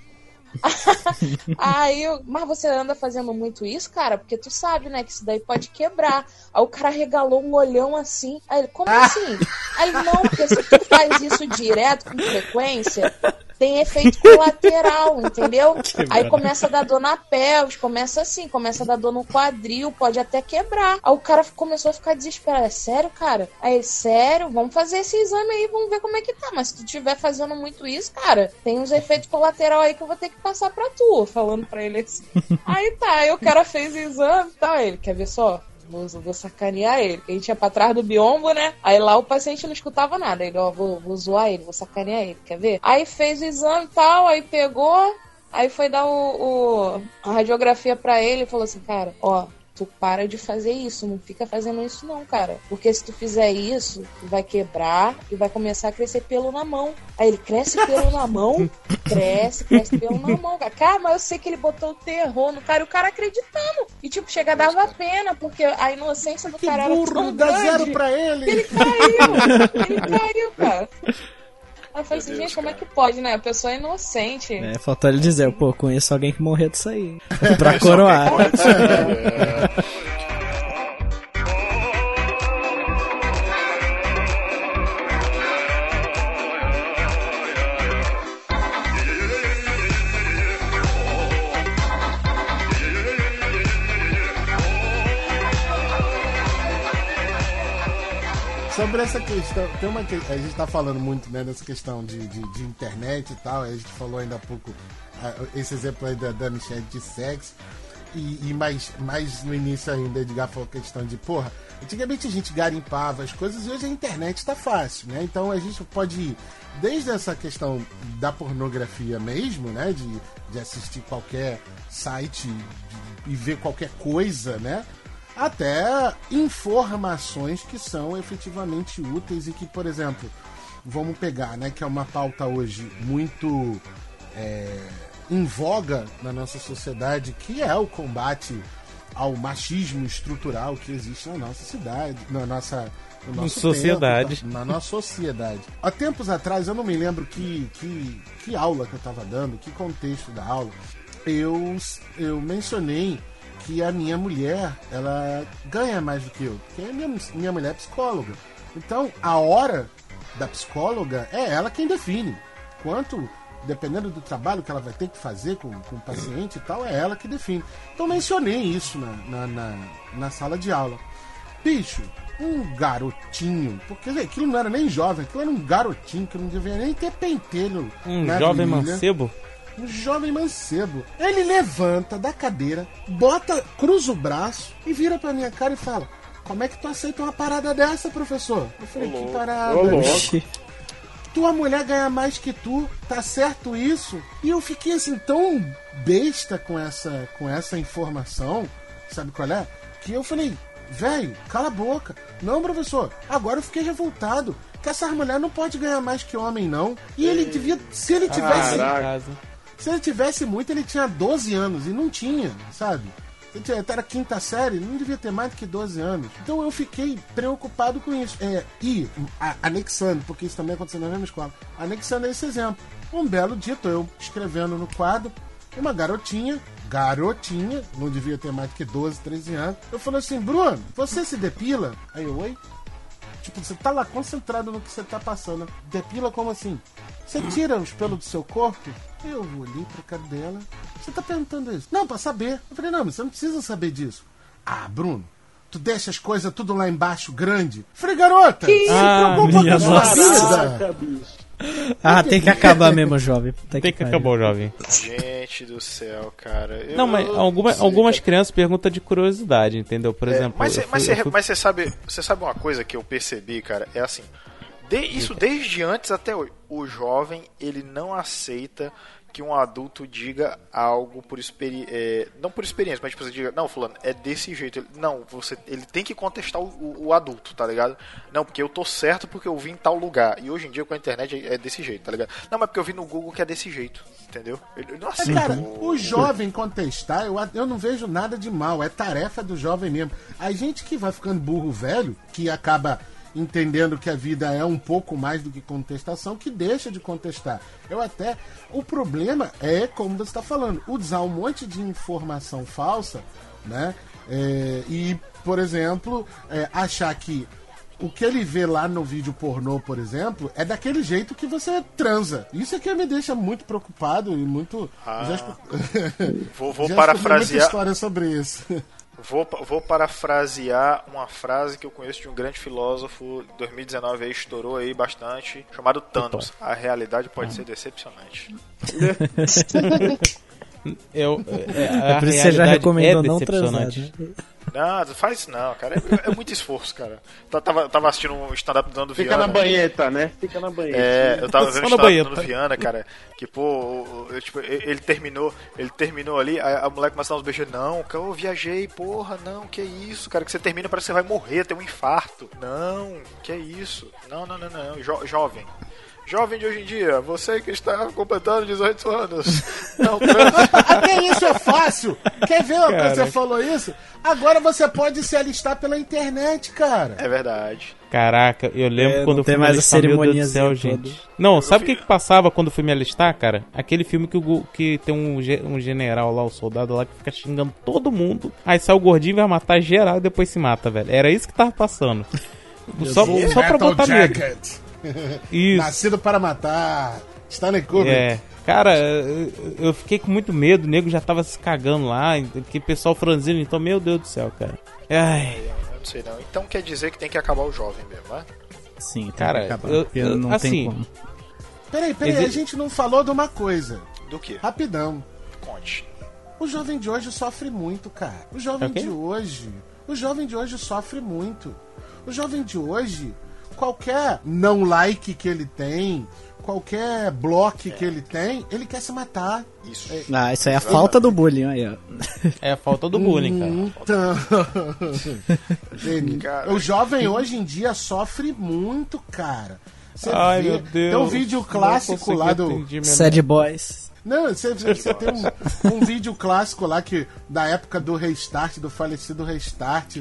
Speaker 7: (laughs) Aí eu, mas você anda fazendo muito isso, cara? Porque tu sabe, né, que isso daí pode quebrar. Aí o cara regalou um olhão assim. Aí ele, como assim? Aí ele, não, porque se tu faz isso direto, com frequência, tem efeito colateral, entendeu? Aí começa a dar dor na pelvis, começa assim, começa a dar dor no quadril, pode até quebrar. Aí o cara começou a ficar desesperado. É sério, cara? Aí, sério, vamos fazer esse exame aí, vamos ver como é que tá. Mas se tu estiver fazendo muito isso, cara, tem uns efeitos colateral aí que eu vou ter que passar pra tu, falando pra ele assim. (laughs) aí tá, aí o cara fez o exame e tal. Ele, quer ver só? Vou, vou sacanear ele. A gente ia pra trás do biombo, né? Aí lá o paciente não escutava nada. Ele, ó, vou, vou zoar ele, vou sacanear ele, quer ver? Aí fez o exame e tal, aí pegou, aí foi dar o, o- a radiografia pra ele e falou assim, cara, ó. Tu para de fazer isso, não fica fazendo isso não, cara. Porque se tu fizer isso, tu vai quebrar e vai começar a crescer pelo na mão. Aí ele cresce pelo na mão, (laughs) cresce, cresce pelo na mão, cara. Cara, mas eu sei que ele botou o terror no cara e o cara acreditando. E tipo, chega dava pena, porque a inocência do cara era
Speaker 5: burro,
Speaker 7: tão
Speaker 5: dá
Speaker 7: grande.
Speaker 5: zero pra ele.
Speaker 7: Ele caiu, ele caiu, cara. (laughs) Aí eu falei assim, gente, como é que pode, né? A pessoa é inocente.
Speaker 3: É, faltou ele dizer, pô, conheço alguém que morreu disso aí. (laughs) pra coroar.
Speaker 5: Sobre essa questão, tem uma que a gente tá falando muito, né, dessa questão de, de, de internet e tal, a gente falou ainda há pouco ah, esse exemplo aí da, da Michelle de sexo, e, e mais, mais no início ainda, Edgar falou a questão de, porra, antigamente a gente garimpava as coisas e hoje a internet tá fácil, né, então a gente pode ir desde essa questão da pornografia mesmo, né, de, de assistir qualquer site e ver qualquer coisa, né, até informações que são efetivamente úteis e que, por exemplo, vamos pegar, né, que é uma pauta hoje muito é, em voga na nossa sociedade, que é o combate ao machismo estrutural que existe na nossa cidade, na nossa no
Speaker 4: sociedade.
Speaker 5: tempo, na nossa sociedade. Há tempos atrás, eu não me lembro que, que, que aula que eu estava dando, que contexto da aula, eu, eu mencionei que a minha mulher, ela ganha mais do que eu, porque a minha, minha mulher é psicóloga. Então, a hora da psicóloga é ela quem define. Quanto, dependendo do trabalho que ela vai ter que fazer com, com o paciente e tal, é ela que define. Então, mencionei isso na, na, na, na sala de aula. Bicho, um garotinho, porque aquilo não era nem jovem, aquilo era um garotinho que não devia nem ter pentelho.
Speaker 4: Um jovem
Speaker 5: virilha
Speaker 4: mancebo?
Speaker 5: Um jovem mancebo. Ele levanta da cadeira, bota, cruza o braço e vira pra minha cara e fala: Como é que tu aceita uma parada dessa, professor? Eu falei: Que parada? Tua mulher ganha mais que tu, tá certo isso? E eu fiquei assim tão besta com essa, com essa informação, sabe qual é? Que eu falei, velho, cala a boca. Não, professor, agora eu fiquei revoltado. Que essa mulher não pode ganhar mais que homem, não. E ele devia. Se ele tivesse. Se ele tivesse muito, ele tinha 12 anos. E não tinha, sabe? Ele Era quinta série, não devia ter mais do que 12 anos. Então eu fiquei preocupado com isso. É, e a- anexando, porque isso também aconteceu na mesma escola, anexando esse exemplo. Um belo dia, tô eu escrevendo no quadro, uma garotinha, garotinha, não devia ter mais do que 12, 13 anos. Eu falei assim, Bruno, você se depila? Aí eu, oi? Tipo, você tá lá concentrado no que você tá passando. Depila como assim? Você tira os pelos do seu corpo? Eu olhei pra cara dela. Você tá perguntando isso? Não, pra saber. Eu falei, não, mas você não precisa saber disso. Ah, Bruno, tu deixa as coisas tudo lá embaixo grande? Eu falei, garota,
Speaker 3: Que
Speaker 5: se
Speaker 3: Ah,
Speaker 5: preocupa
Speaker 3: minha
Speaker 5: com
Speaker 3: nossa.
Speaker 5: vida.
Speaker 3: Ah, tem que acabar mesmo, jovem.
Speaker 4: Tem que
Speaker 3: pariu.
Speaker 4: acabar o jovem.
Speaker 2: Gente do céu, cara. Eu-
Speaker 4: Não, mas alguma, algumas crianças perguntam de curiosidade, entendeu? Por
Speaker 2: É,
Speaker 4: exemplo.
Speaker 2: mas, você,
Speaker 4: fui-
Speaker 2: mas você sabe, você sabe uma coisa que eu percebi, cara? É assim, de- isso desde antes até hoje. O jovem ele não aceita que um adulto diga algo por experiência, não por experiência, mas tipo você diga, não, fulano, é desse jeito. Ele- não, você, ele tem que contestar o, o- o adulto, tá ligado? Não, porque eu tô certo porque eu vi em tal lugar. E hoje em dia com a internet é é desse jeito, tá ligado? Não, mas porque eu vi no Google que é desse jeito, entendeu? Ele, ele não aceita.
Speaker 5: cara,
Speaker 2: o-
Speaker 5: o jovem contestar, eu, eu não vejo nada de mal. É tarefa do jovem mesmo. A gente que vai ficando burro velho, que acaba entendendo que a vida é um pouco mais do que contestação, que deixa de contestar. Eu até. O problema é, como você está falando, usar um monte de informação falsa, né? É, e, por exemplo, é, achar que o que ele vê lá no vídeo pornô, por exemplo, é daquele jeito que você transa. Isso é que me deixa muito preocupado e muito.
Speaker 2: Ah. (laughs)
Speaker 5: já
Speaker 2: Vou, vou (laughs) parafrasear.
Speaker 5: muita história sobre isso.
Speaker 2: Vou, vou parafrasear uma frase que eu conheço de um grande filósofo, 2019 aí estourou aí bastante, chamado Thanos. A realidade pode ser decepcionante. (laughs)
Speaker 4: Eu, é,
Speaker 3: É
Speaker 4: a
Speaker 3: por isso que você já
Speaker 4: realidade
Speaker 3: recomendou
Speaker 4: é
Speaker 3: não transar.
Speaker 4: decepcionante.
Speaker 3: né?
Speaker 2: Não, faz isso não, cara. É, é muito esforço, cara. Tá- Tava, tava assistindo um stand-up do Nando
Speaker 6: Fica
Speaker 2: Viana.
Speaker 6: na banheta, né? Fica na banheta.
Speaker 2: É, eu tava vendo o stand-up do. Nando Viana, cara. Que, pô, o- tipo, ele terminou, ele terminou ali, a, a mulher começa a dar uns beijos. Não, cara, eu viajei, porra, não, que isso, cara, que você termina, parece que você vai morrer, tem um infarto. Não, que isso. Não, não, não, não. Jo- jovem. Jovem de hoje em dia, você que está completando 18 anos. (laughs) Não.
Speaker 5: Até isso é fácil. Quer ver uma coisa?
Speaker 4: Cara.
Speaker 5: Você falou isso? Agora você pode se alistar pela internet, cara.
Speaker 2: É verdade.
Speaker 4: Caraca, eu lembro
Speaker 3: É,
Speaker 4: quando
Speaker 3: não
Speaker 4: eu
Speaker 3: tem
Speaker 4: fui
Speaker 3: mais
Speaker 4: me
Speaker 3: a
Speaker 4: alistar, meu Deus do céu, gente. Não, sabe o que, que passava quando eu fui me alistar, cara? Aquele filme que, o, que tem um, um general lá, o soldado lá, que fica xingando todo mundo. Aí sai o gordinho, vai matar geral e depois se mata, velho. Era isso que tava passando. Só, só pra botar medo. Isso.
Speaker 5: Nascido para matar. Stanley Kubrick.
Speaker 4: É. Cara, eu fiquei com muito medo, o nego já tava se cagando lá, que pessoal franzino, então, meu Deus do céu, cara. Ai,
Speaker 2: Eu não sei não. Então quer dizer que tem que acabar o jovem mesmo, né?
Speaker 3: Sim, tem
Speaker 4: Cara,
Speaker 3: que acabar,
Speaker 4: eu- eu-
Speaker 3: não
Speaker 4: assim,
Speaker 3: tem como.
Speaker 5: Peraí, peraí,
Speaker 4: Exi-
Speaker 5: a gente não falou de uma coisa.
Speaker 2: Do que?
Speaker 5: Rapidão.
Speaker 2: Conte.
Speaker 5: O jovem de hoje sofre muito, cara. O jovem
Speaker 4: É o quê?
Speaker 5: de hoje. O jovem de hoje sofre muito. O jovem de hoje, qualquer não like que ele tem, qualquer bloco que ele tem, ele quer se matar.
Speaker 2: Isso.
Speaker 3: Ah, isso aí é a falta do bullying aí, ó.
Speaker 4: é a falta do bullying, cara. (laughs)
Speaker 5: Então. Ele-
Speaker 2: Cara.
Speaker 5: o jovem hoje em dia sofre muito, cara. Você
Speaker 4: Ai,
Speaker 5: vê-
Speaker 4: meu Deus.
Speaker 5: Tem um vídeo clássico lá do.
Speaker 3: Sad Boys.
Speaker 5: Não, você, você tem um, um vídeo clássico lá que da época do restart, do falecido restart.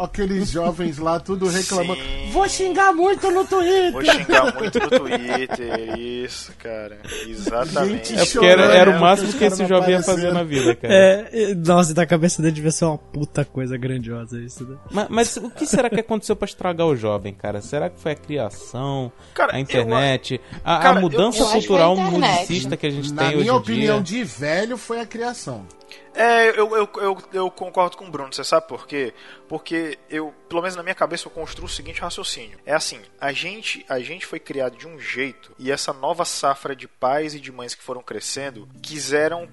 Speaker 5: Aqueles jovens lá, tudo reclamando.
Speaker 2: Sim.
Speaker 5: Vou xingar muito no Twitter.
Speaker 2: Vou xingar muito no Twitter, isso, cara. Exatamente.
Speaker 5: Gente,
Speaker 4: É porque era, era o máximo que esse jovem ia fazer na vida, cara.
Speaker 3: É, nossa, e da cabeça dele devia ser uma puta coisa grandiosa isso, né?
Speaker 4: Mas, mas o que será que aconteceu pra estragar o jovem, cara? Será que foi a criação,
Speaker 2: Cara,
Speaker 4: a internet, a, a
Speaker 2: cara, eu-
Speaker 4: mudança
Speaker 7: eu a
Speaker 4: cultural musicista que a gente
Speaker 5: Na
Speaker 4: tem hoje
Speaker 5: minha
Speaker 4: em
Speaker 5: opinião,
Speaker 4: dia?
Speaker 5: de velho, foi a criação.
Speaker 2: É, eu, eu, eu, eu concordo com o Bruno, você sabe por quê? Porque eu, pelo menos na minha cabeça, eu construo o seguinte raciocínio. É assim, a gente, a gente foi criado de um jeito e essa nova safra de pais e de mães que foram crescendo quiseram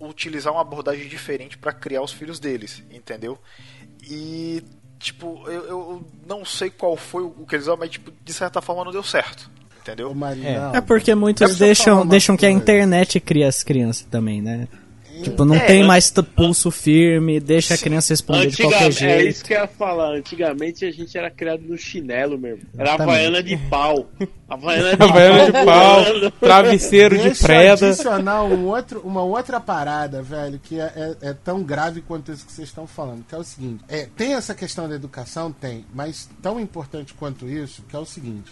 Speaker 2: utilizar uma abordagem diferente para criar os filhos deles, entendeu? E tipo, eu, eu não sei qual foi o que eles usaram, mas tipo, de certa forma não deu certo, entendeu?
Speaker 5: Marina,
Speaker 3: É porque muitos
Speaker 5: falar
Speaker 3: deixam, deixam que a internet cria as crianças também, né? Tipo, não
Speaker 2: É,
Speaker 3: tem mais pulso firme, deixa a criança responder de qualquer
Speaker 6: é
Speaker 3: jeito.
Speaker 6: isso que eu ia falar. Antigamente a gente era criado no chinelo mesmo. Era
Speaker 5: Exatamente.
Speaker 6: havaiana de pau. (laughs) Havaiana de
Speaker 4: Havaiana de pau, travesseiro de
Speaker 5: Deixa eu
Speaker 4: preda.
Speaker 5: adicionar um outro, uma outra parada, velho, que é, é- é tão grave quanto isso que vocês estão falando, que é o seguinte. É, tem essa questão da educação? Tem, mas tão importante quanto isso, que é o seguinte.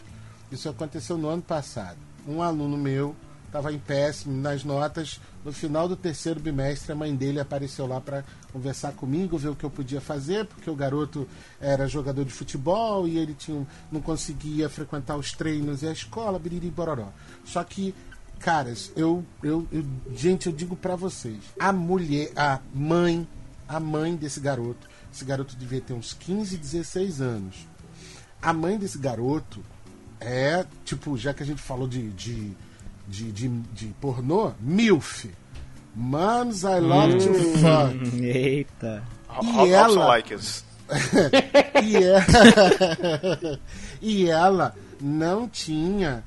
Speaker 5: Isso aconteceu no ano passado. Um aluno meu estava em péssimo nas notas. No final do terceiro bimestre, a mãe dele apareceu lá para conversar comigo, ver o que eu podia fazer, porque o garoto era jogador de futebol e ele tinha, não conseguia frequentar os treinos e a escola, biriri bororó. Só que, caras, eu, eu, eu- gente, eu digo para vocês, a mulher, a mãe, a mãe desse garoto, esse garoto devia ter uns 15, 16 anos. A mãe desse garoto é, tipo, já que a gente falou de, de, de, de, de pornô, MILF. Moms I love to fuck.
Speaker 3: Eita.
Speaker 5: E ela-
Speaker 2: Likes.
Speaker 5: e, ela, e ela não tinha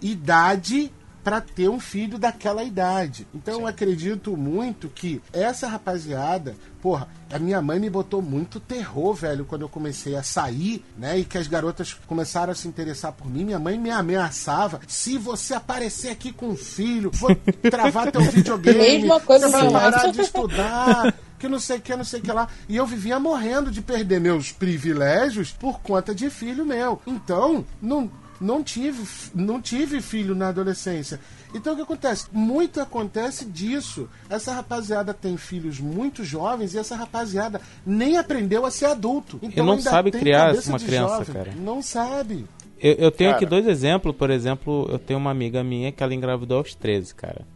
Speaker 5: idade para ter um filho daquela idade. Então eu acredito muito que essa rapaziada, porra, a minha mãe me botou muito terror, velho, quando eu comecei a sair, né? E que as garotas começaram a se interessar por mim. Minha mãe me ameaçava: se você aparecer aqui com um filho, vou travar teu (laughs) videogame,
Speaker 7: Mesma coisa
Speaker 5: você vai
Speaker 7: mãe.
Speaker 5: parar de estudar. que não sei o que, não sei o que lá. E eu vivia morrendo de perder meus privilégios por conta de filho meu. Então, não, não, tive, não tive filho na adolescência. Então o que acontece? Muito acontece disso. Essa rapaziada tem filhos muito jovens e essa rapaziada nem aprendeu a ser adulto. Então
Speaker 4: E não
Speaker 5: ainda
Speaker 4: sabe
Speaker 5: tem
Speaker 4: criar uma criança,
Speaker 5: jovem.
Speaker 4: cara.
Speaker 5: Não sabe.
Speaker 4: Eu, eu tenho aqui
Speaker 2: Cara.
Speaker 4: dois exemplos, por exemplo, eu tenho uma amiga minha que ela engravidou aos 13, cara.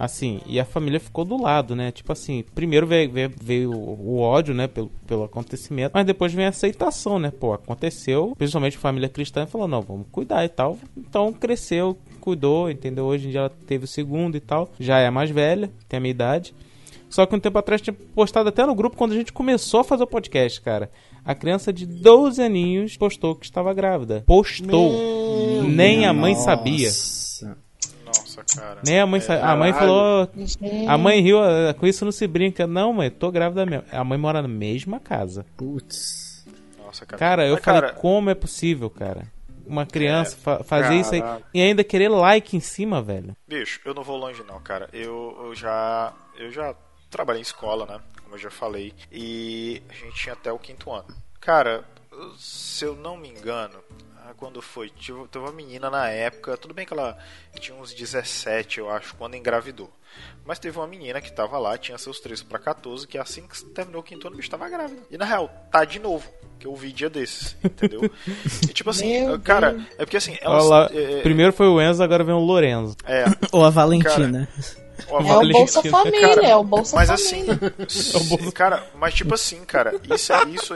Speaker 4: Assim, e a família ficou do lado, né? Tipo assim, primeiro veio, veio, veio o ódio, né, pelo, pelo acontecimento, mas depois vem a aceitação, né? Pô, aconteceu, principalmente família cristã falou, não, vamos cuidar e tal. Então cresceu, cuidou, entendeu? Hoje em dia ela teve o segundo e tal, já é mais velha, tem a minha idade. Só que um tempo atrás tinha postado até no grupo quando a gente começou a fazer o podcast, cara. A criança de 12 aninhos postou que estava grávida. Postou. Nem a mãe sabia.
Speaker 3: Nossa.
Speaker 2: Nossa, cara.
Speaker 4: Nem a mãe sabia. A mãe falou. A mãe riu, "Ah, com isso não se brinca. Não, mãe, tô grávida mesmo. A mãe mora na mesma casa.
Speaker 3: Putz.
Speaker 2: Nossa, cara.
Speaker 4: Cara, eu
Speaker 2: Mas,
Speaker 4: falei,
Speaker 2: cara,
Speaker 4: como é possível, cara? Uma criança fa- fazer isso aí e ainda querer like em cima, velho.
Speaker 2: Bicho, eu não vou longe não, cara. Eu, eu já eu já trabalhei em escola, né? Como eu já falei. E a gente tinha até o quinto ano. Cara, se eu não me engano, quando foi? Tive, teve uma menina na época, tudo bem que ela tinha uns 17, eu acho, quando engravidou. Mas teve uma menina que tava lá, tinha seus 13 para 14, que assim que terminou o quinto ano, o bicho tava grávida. E na real, tá de novo, que eu vi dia desses, entendeu? (laughs) E tipo assim,
Speaker 7: Meu
Speaker 2: cara,
Speaker 7: Deus.
Speaker 2: é porque assim, elas.
Speaker 4: lá,
Speaker 2: é,
Speaker 4: primeiro foi o Enzo, agora vem o Lorenzo.
Speaker 2: é, (laughs)
Speaker 3: Ou a Valentina.
Speaker 2: ó,
Speaker 7: É o
Speaker 4: Valentina.
Speaker 7: Bolsa Família,
Speaker 2: Cara,
Speaker 7: é o Bolsa
Speaker 2: mas
Speaker 7: Família.
Speaker 2: assim, (laughs) cara, mas tipo assim, cara, isso é isso,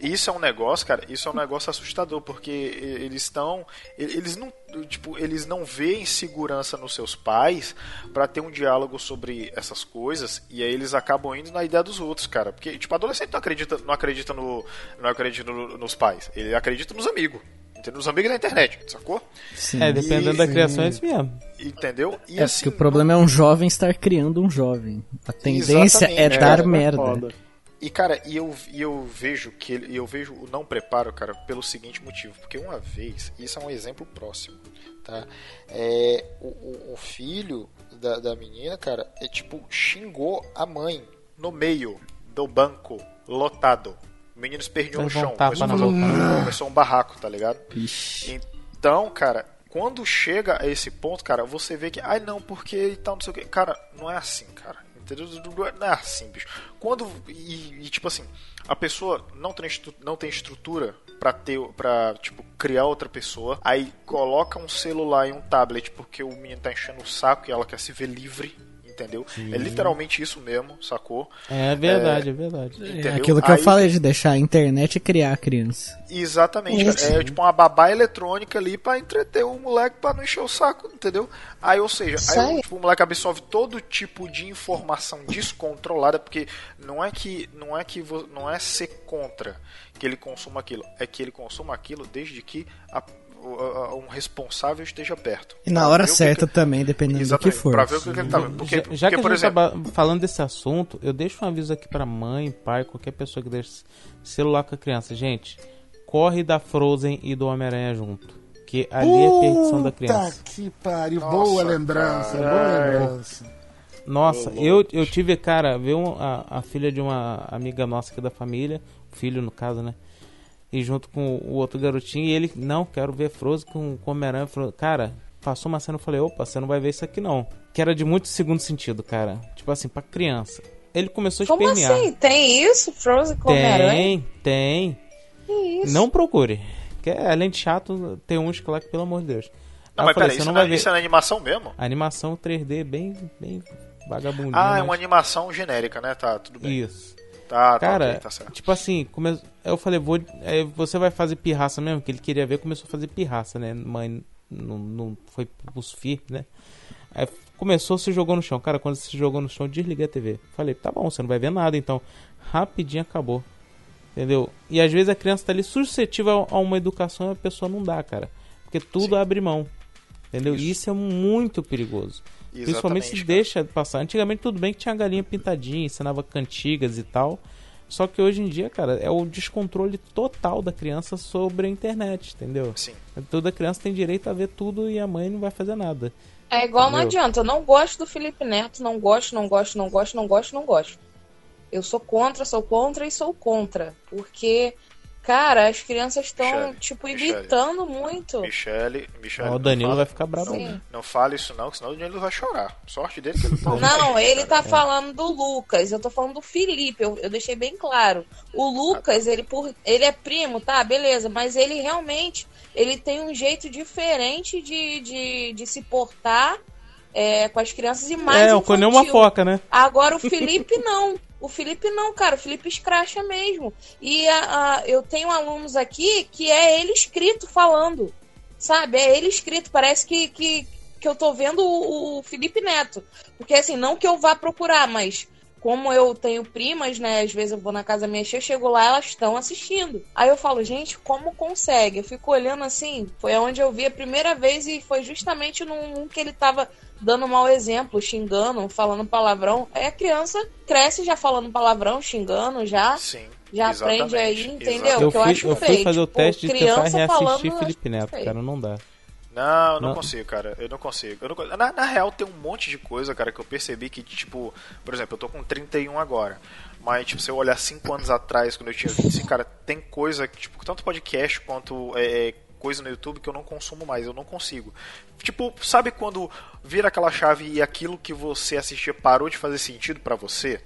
Speaker 2: isso é um negócio, cara, isso é um negócio assustador porque e- eles estão, e- eles não, tipo, eles não veem segurança nos seus pais pra ter um diálogo sobre essas coisas e aí eles acabam indo na ideia dos outros, cara, porque tipo, adolescente não acredita, não acredita no, não acredita no- nos pais, ele acredita nos amigos. Entendeu? Nos amigos da internet, sacou?
Speaker 3: Sim.
Speaker 4: É, dependendo da
Speaker 5: Sim.
Speaker 4: criação é isso mesmo.
Speaker 2: Entendeu? E
Speaker 3: É,
Speaker 2: assim,
Speaker 3: porque o problema é um jovem estar criando um jovem. A tendência é
Speaker 2: Exatamente,
Speaker 3: dar merda.
Speaker 6: Foda.
Speaker 2: E cara, e eu, e eu vejo que ele, eu vejo o não preparo, cara, pelo seguinte motivo, porque uma vez, isso é um exemplo próximo, tá? É, o, o- filho da, da menina, cara, é tipo chingou a mãe no meio do banco lotado. O menino esperneou no
Speaker 4: um
Speaker 2: chão, começou,
Speaker 4: boca.
Speaker 2: começou um barraco, tá ligado?
Speaker 3: Ixi.
Speaker 2: Então, cara, quando chega a esse ponto, cara, você vê que, ai não, porque e tal, não sei o que. Cara, não é assim, cara. É assim, bicho. Quando. E, e, tipo assim, a pessoa não tem, não tem estrutura pra ter. pra, tipo, criar outra pessoa. Aí coloca um celular e um tablet porque o menino tá enchendo o saco e ela quer se ver livre. Entendeu? É literalmente isso mesmo, sacou?
Speaker 4: É verdade, é, verdade.
Speaker 3: É aquilo que eu
Speaker 2: Aí-
Speaker 3: falei de deixar a internet criar a criança.
Speaker 2: Exatamente,
Speaker 7: Isso.
Speaker 2: cara. É tipo uma babá eletrônica ali pra entreter o moleque pra não encher o saco, entendeu? Aí, ou seja, aí, tipo, o moleque absorve todo tipo de informação descontrolada, porque não é que não é que vo- não é ser contra que ele consuma aquilo, é que ele consuma aquilo desde que a- um responsável esteja perto.
Speaker 3: E na hora certa
Speaker 2: que-
Speaker 3: também, dependendo do que
Speaker 2: Exatamente,
Speaker 3: for.
Speaker 2: pra ver o que, ele tá vendo. Porque,
Speaker 4: já, já
Speaker 2: porque,
Speaker 4: que a
Speaker 2: por
Speaker 4: gente
Speaker 2: exemplo,
Speaker 4: tá falando desse assunto, eu deixo um aviso aqui pra mãe, pai, qualquer pessoa que deixe celular com a criança. Gente, corre da Frozen e do Homem-Aranha junto. Que ali é a perdição da criança.
Speaker 5: Puta que pariu.
Speaker 2: Nossa,
Speaker 5: boa lembrança, boa lembrança.
Speaker 4: Nossa, eu, eu tive, cara, um- a, a filha de uma amiga nossa aqui da família, filho no caso, né? E junto com o outro garotinho, e ele, não, quero ver Frozen com, com Homem-Aranha. Cara, passou uma cena, eu falei, opa, você não vai ver isso aqui não. Que era de muito segundo sentido, cara. Tipo assim, pra criança. Ele começou a
Speaker 7: Como
Speaker 4: espernear.
Speaker 7: assim? Tem isso? Frozen com Homem-Aranha?
Speaker 4: Tem, tem.
Speaker 7: Que isso?
Speaker 4: Não procure. Que é, além de chato, tem uns que lá que, pelo amor de Deus.
Speaker 2: não,
Speaker 4: Aí
Speaker 2: mas peraí,
Speaker 4: você
Speaker 2: isso,
Speaker 4: não
Speaker 2: não
Speaker 4: vai
Speaker 2: é,
Speaker 4: ver.
Speaker 2: isso é na animação mesmo?
Speaker 4: Animação 3D bem, bem vagabundinha.
Speaker 2: Ah, é
Speaker 4: mas-
Speaker 2: uma animação genérica, né? Tá, tudo bem.
Speaker 4: Isso.
Speaker 2: Tá, tá,
Speaker 4: Cara,
Speaker 2: ok, tá certo.
Speaker 4: tipo assim, come... eu falei, vou... aí você vai fazer pirraça mesmo? Que ele queria ver, começou a fazer pirraça, né? Mãe não, não foi pros firmes, né? Aí começou, se jogou no chão. Cara, quando se jogou no chão, desliguei a TV. Falei, tá bom, você não vai ver nada, então. Rapidinho acabou. Entendeu? E às vezes a criança tá ali suscetível a uma educação e a pessoa não dá, cara. Porque tudo abre mão. Entendeu?
Speaker 2: Isso.
Speaker 4: E isso é muito perigoso. Principalmente se
Speaker 2: Exatamente,
Speaker 4: deixa passar. Antigamente tudo bem que tinha galinha pintadinha, ensinava cantigas e tal. Só que hoje em dia, cara, é o descontrole total da criança sobre a internet, entendeu?
Speaker 2: Sim.
Speaker 4: Toda criança tem direito a ver tudo e a mãe não vai fazer nada.
Speaker 7: É igual, não
Speaker 4: Entendeu?
Speaker 7: adianta. Eu não gosto do Felipe Neto, não gosto, não gosto, não gosto, não gosto, não gosto. Eu sou contra, sou contra e sou contra. Porque, cara, as crianças estão, tipo,
Speaker 2: Michele.
Speaker 7: imitando muito.
Speaker 2: Michele, Michele.
Speaker 4: O
Speaker 2: não
Speaker 4: Danilo
Speaker 2: fala-
Speaker 4: vai ficar bravo.
Speaker 7: Sim.
Speaker 2: Não fale isso não, que senão o Danilo vai chorar. Sorte dele que ele não
Speaker 7: Não, ele tá falando do Lucas, eu tô falando do Felipe, eu, eu deixei bem claro. O Lucas, ele, por, ele é primo, tá, beleza, mas ele realmente ele tem um jeito diferente de, de, de se portar é, com as crianças e mais
Speaker 4: é, o Cone é uma foca, né?
Speaker 7: Agora o Felipe não. O Felipe não, cara. O Felipe escracha mesmo. E a- a- eu tenho alunos aqui que é ele escrito falando. Sabe? É ele escrito. Parece que, que, que eu tô vendo o, o Felipe Neto. Porque assim, não que eu vá procurar, mas como eu tenho primas, né? Às vezes eu vou na casa mexer, eu chego lá, elas estão assistindo. Aí eu falo, gente, como consegue? Eu fico olhando assim, foi onde eu vi a primeira vez e foi justamente num, que ele tava dando mau exemplo, xingando, falando palavrão. Aí a criança cresce já falando palavrão, xingando já.
Speaker 2: Sim.
Speaker 7: Já
Speaker 2: exatamente,
Speaker 7: aprende aí, entendeu?
Speaker 4: Eu
Speaker 7: que eu
Speaker 4: fui,
Speaker 7: acho
Speaker 4: eu fui fazer o
Speaker 7: tipo,
Speaker 4: teste de tentar
Speaker 7: criança
Speaker 4: reassistir
Speaker 7: falando, eu
Speaker 4: Felipe Neto, cara, não dá.
Speaker 2: Não, eu não,
Speaker 4: Não.
Speaker 2: consigo, cara. Eu não consigo. Eu não na, na real, tem um monte de coisa, cara, que eu percebi que, tipo, por exemplo, eu tô com 31 agora. Mas, tipo, se eu olhar 5 anos atrás, quando eu tinha 25, cara, tem coisa, que, tipo, tanto podcast quanto é, é, coisa no YouTube que eu não consumo mais, eu não consigo. Tipo, sabe quando vira aquela chave e aquilo que você assistia parou de fazer sentido pra você?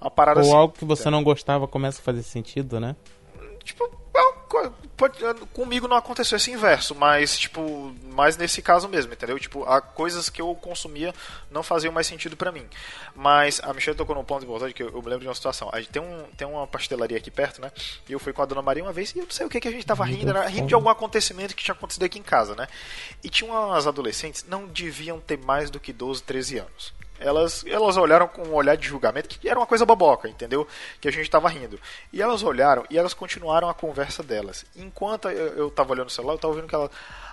Speaker 2: Uma parada
Speaker 4: Ou
Speaker 2: assim.
Speaker 4: algo que você não gostava começa a fazer sentido, né?
Speaker 2: Tipo, comigo não aconteceu esse inverso, mas, tipo, mais nesse caso mesmo, entendeu? Tipo, há coisas que eu consumia não faziam mais sentido pra mim. Mas a Michelle tocou num ponto importante que eu, eu me lembro de uma situação. A gente tem, um, tem uma pastelaria aqui perto, né? E eu fui com a dona Maria uma vez e eu não sei o que, que a gente tava rindo, era rindo de algum acontecimento que tinha acontecido aqui em casa, né? E tinha umas adolescentes, não deviam ter mais do que 12, 13 anos. Elas, elas olharam com um olhar de julgamento que era uma coisa boboca, entendeu? Que a gente tava rindo. E elas olharam e elas continuaram a conversa delas. Enquanto eu, eu tava olhando o celular, eu tava ouvindo que ela.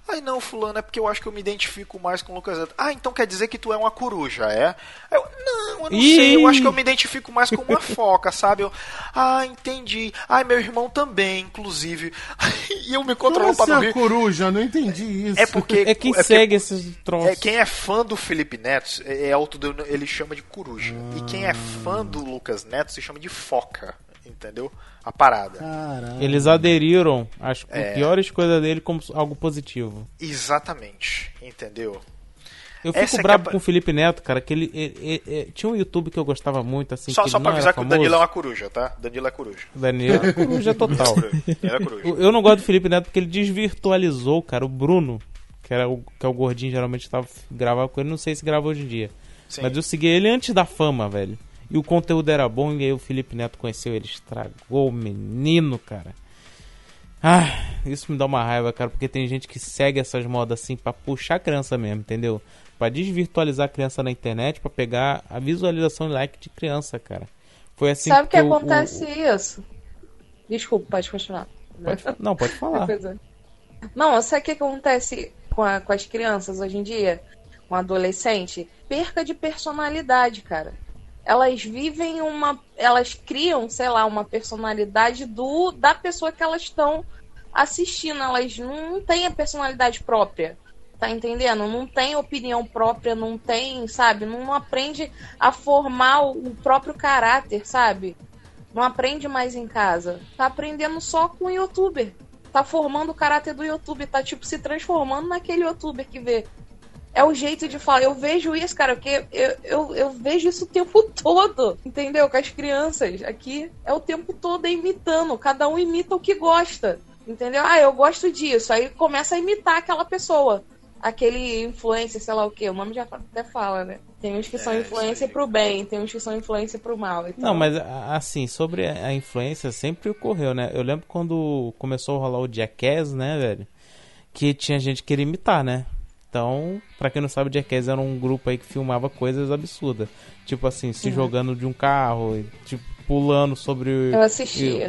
Speaker 2: Ai não, fulano, é porque eu acho que eu me identifico mais com o Lucas Neto. Ah, então quer dizer que tu é uma coruja, é? Eu, não, eu não
Speaker 4: Ih!
Speaker 2: sei, eu acho que eu me identifico mais com uma (laughs) foca, sabe? Eu, ah, entendi. Ai, meu irmão também, inclusive. (laughs) E eu me
Speaker 5: Como
Speaker 2: controlo pra
Speaker 5: assim
Speaker 2: não
Speaker 5: a
Speaker 2: rir.
Speaker 5: coruja? Não entendi isso.
Speaker 2: É porque. (laughs)
Speaker 4: É quem
Speaker 2: porque-
Speaker 4: segue esses troncos.
Speaker 2: é, quem é fã do Felipe Neto é, é auto ele chama de coruja. E quem é fã do Lucas Neto se chama de foca. Entendeu? A parada.
Speaker 5: Caralho.
Speaker 4: Eles aderiram às
Speaker 2: É.
Speaker 4: piores coisas dele como algo positivo.
Speaker 2: Exatamente. Entendeu?
Speaker 4: Eu fico
Speaker 2: Essa que
Speaker 4: bravo
Speaker 2: é
Speaker 4: com o Felipe Neto, cara, que ele, ele- ele- ele- tinha um YouTube que eu gostava muito, assim,
Speaker 2: Só,
Speaker 4: que
Speaker 2: só
Speaker 4: ele
Speaker 2: pra
Speaker 4: não
Speaker 2: avisar que o. Danilo é uma coruja, tá? Danilo é coruja.
Speaker 4: Daniel é coruja total.
Speaker 2: Danilo é coruja.
Speaker 4: Eu eu não gosto do Felipe Neto porque ele desvirtualizou, cara, o Bruno, que, era o, que é o gordinho, geralmente tava, gravava com ele, não sei se grava hoje em dia.
Speaker 2: Sim.
Speaker 4: Mas eu segui ele antes da fama, velho. E o conteúdo era bom, e aí o Felipe Neto conheceu ele, estragou o menino, cara. Ah, isso me dá uma raiva, cara, porque tem gente que segue essas modas assim pra puxar a criança mesmo, entendeu? Pra desvirtualizar a criança na internet, pra pegar a visualização e like de criança, cara. Foi assim
Speaker 7: Sabe o que
Speaker 4: eu- o-
Speaker 7: acontece isso? Desculpa, pode continuar.
Speaker 4: Pode não, pode falar.
Speaker 7: Não, sabe o que acontece com, a- com as crianças hoje em dia? Com adolescente? Perca de personalidade, cara. Elas vivem uma. Elas criam, sei lá, uma personalidade do da pessoa que elas estão assistindo. Elas não têm a personalidade própria. Tá entendendo? Não tem opinião própria, não tem, sabe? Não aprende a formar o próprio caráter, sabe? Não aprende mais em casa. Tá aprendendo só com o youtuber. Tá formando o caráter do youtuber. Tá, tipo, se transformando naquele youtuber que vê. É o jeito de falar. Eu vejo isso, cara, porque eu, eu, eu vejo isso o tempo (laughs) todo. Entendeu? Com as crianças. Aqui é o tempo todo imitando. Cada um imita o que gosta. Entendeu? Ah, eu gosto disso. Aí começa a imitar aquela pessoa. Aquele influencer, sei lá o que. O nome já até fala, né? Tem uns que são
Speaker 2: É,
Speaker 7: influência pro bem, tem uns que são influência pro mal. Então...
Speaker 4: Não, mas assim, sobre a a influência sempre ocorreu, né? Eu lembro quando começou a rolar o Jackass, né, velho? Que tinha gente que queria imitar, né? Então, pra quem não sabe, o Jackass era um grupo aí que filmava coisas absurdas. Tipo assim, se
Speaker 7: Uhum.
Speaker 4: jogando de um carro, tipo, pulando sobre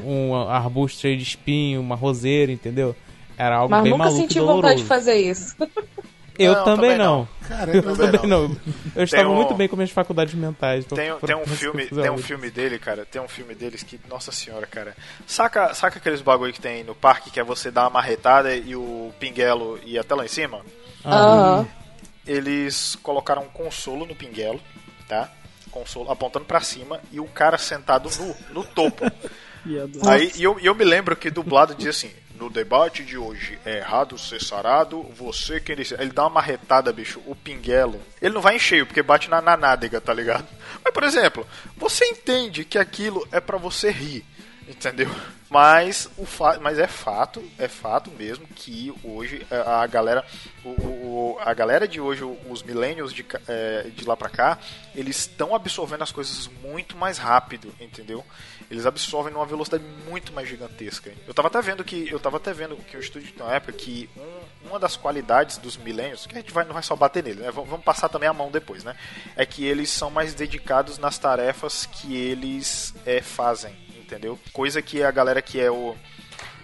Speaker 4: um arbusto cheio de espinho, uma roseira, entendeu? Era algo
Speaker 7: Mas
Speaker 4: bem
Speaker 7: nunca
Speaker 4: maluco
Speaker 7: senti
Speaker 4: e
Speaker 7: vontade
Speaker 4: doloroso.
Speaker 7: de fazer isso. (laughs)
Speaker 4: Eu
Speaker 2: Não,
Speaker 4: também,
Speaker 2: também
Speaker 4: não.
Speaker 2: não.
Speaker 5: Cara,
Speaker 4: eu
Speaker 5: eu-
Speaker 4: também não. Eu estava
Speaker 2: um-
Speaker 4: muito bem com minhas faculdades mentais. pra-
Speaker 2: Tem,
Speaker 4: pra-
Speaker 2: tem um filme, tem um filme dele, cara. Tem um filme deles que, nossa senhora, cara. Saca, saca aqueles bagulho que tem no parque que é você dar uma marretada e o pinguelo ir até lá em cima?
Speaker 7: Aham.
Speaker 2: Eles colocaram um consolo no pinguelo, tá? console apontando pra cima e o cara sentado no, no topo. (laughs)
Speaker 3: E
Speaker 2: Aí e eu, e eu me lembro que dublado dizia assim: no debate de hoje é errado ser sarado, você quem disse. Ele dá uma marretada, bicho, o pinguelo. Ele não vai em cheio, porque bate na, na nádega, tá ligado? Mas, por exemplo, você entende que aquilo é pra você rir. Entendeu? Mas, o fa mas é fato, é fato mesmo que hoje a a galera, o, o- a galera de hoje, os millennials de, é, de lá pra cá, eles estão absorvendo as coisas muito mais rápido, entendeu? Eles absorvem numa velocidade muito mais gigantesca. Eu tava até vendo que eu tava até vendo que o estúdio uma época que um- uma das qualidades dos millennials, que a gente vai, não vai só bater nele, né? Vamos passar também a mão depois, né? É que eles são mais dedicados nas tarefas que eles é, fazem, entendeu? Coisa que a galera que é o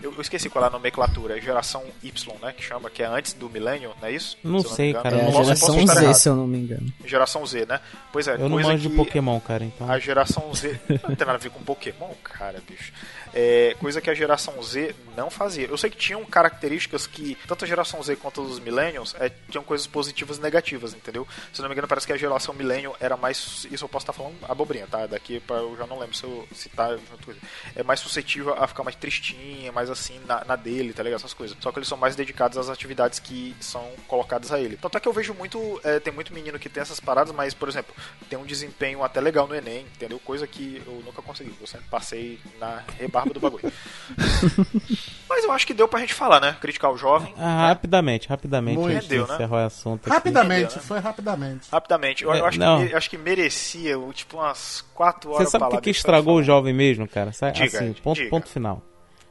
Speaker 2: eu, eu esqueci qual é a nomenclatura, é geração Y, né? Que chama, que é antes do milênio, não é isso?
Speaker 4: Não
Speaker 2: Se
Speaker 4: sei,
Speaker 2: engano.
Speaker 4: cara,
Speaker 3: É,
Speaker 4: não
Speaker 3: a geração Z,
Speaker 2: errado.
Speaker 3: se eu não me engano.
Speaker 2: Geração Z, né? Pois é,
Speaker 4: Eu não manjo de Pokémon, cara, então.
Speaker 2: A geração Z. Não tem nada a ver com Pokémon, cara, bicho. É, coisa que a geração Z não fazia. Eu sei que tinham características que tanto a geração Z quanto os Millennials é, tinham coisas positivas e negativas, entendeu? Se não me engano, parece que a geração Millennial era mais. Isso eu posso estar falando abobrinha, tá? Daqui pra, eu já não lembro se eu tá junto. É mais suscetível a ficar mais tristinha, mais assim, na, na dele, tá ligado? Essas coisas. Só que eles são mais dedicados às atividades que são colocadas a ele. Tanto é que eu vejo muito. é, tem muito menino que tem essas paradas, mas, por exemplo, tem um desempenho até legal no Enem, entendeu? Coisa que eu nunca consegui. Eu sempre passei na rebarba do bagulho. (laughs) mas eu acho que deu pra gente falar, né? Criticar o jovem.
Speaker 4: Ah, rapidamente, rapidamente,
Speaker 5: Muito.
Speaker 2: Rendeu, né?
Speaker 4: encerrar o assunto aqui.
Speaker 5: Rapidamente,
Speaker 2: Entendeu, né?
Speaker 5: foi rapidamente.
Speaker 2: Rapidamente. Eu, eu
Speaker 4: É,
Speaker 2: acho, que, acho que merecia, tipo, umas 4
Speaker 4: Você
Speaker 2: horas
Speaker 4: sabe o
Speaker 2: pra
Speaker 4: que, estragou o jovem mesmo, cara?
Speaker 2: Diga,
Speaker 4: assim, ponto,
Speaker 2: diga.
Speaker 4: ponto final.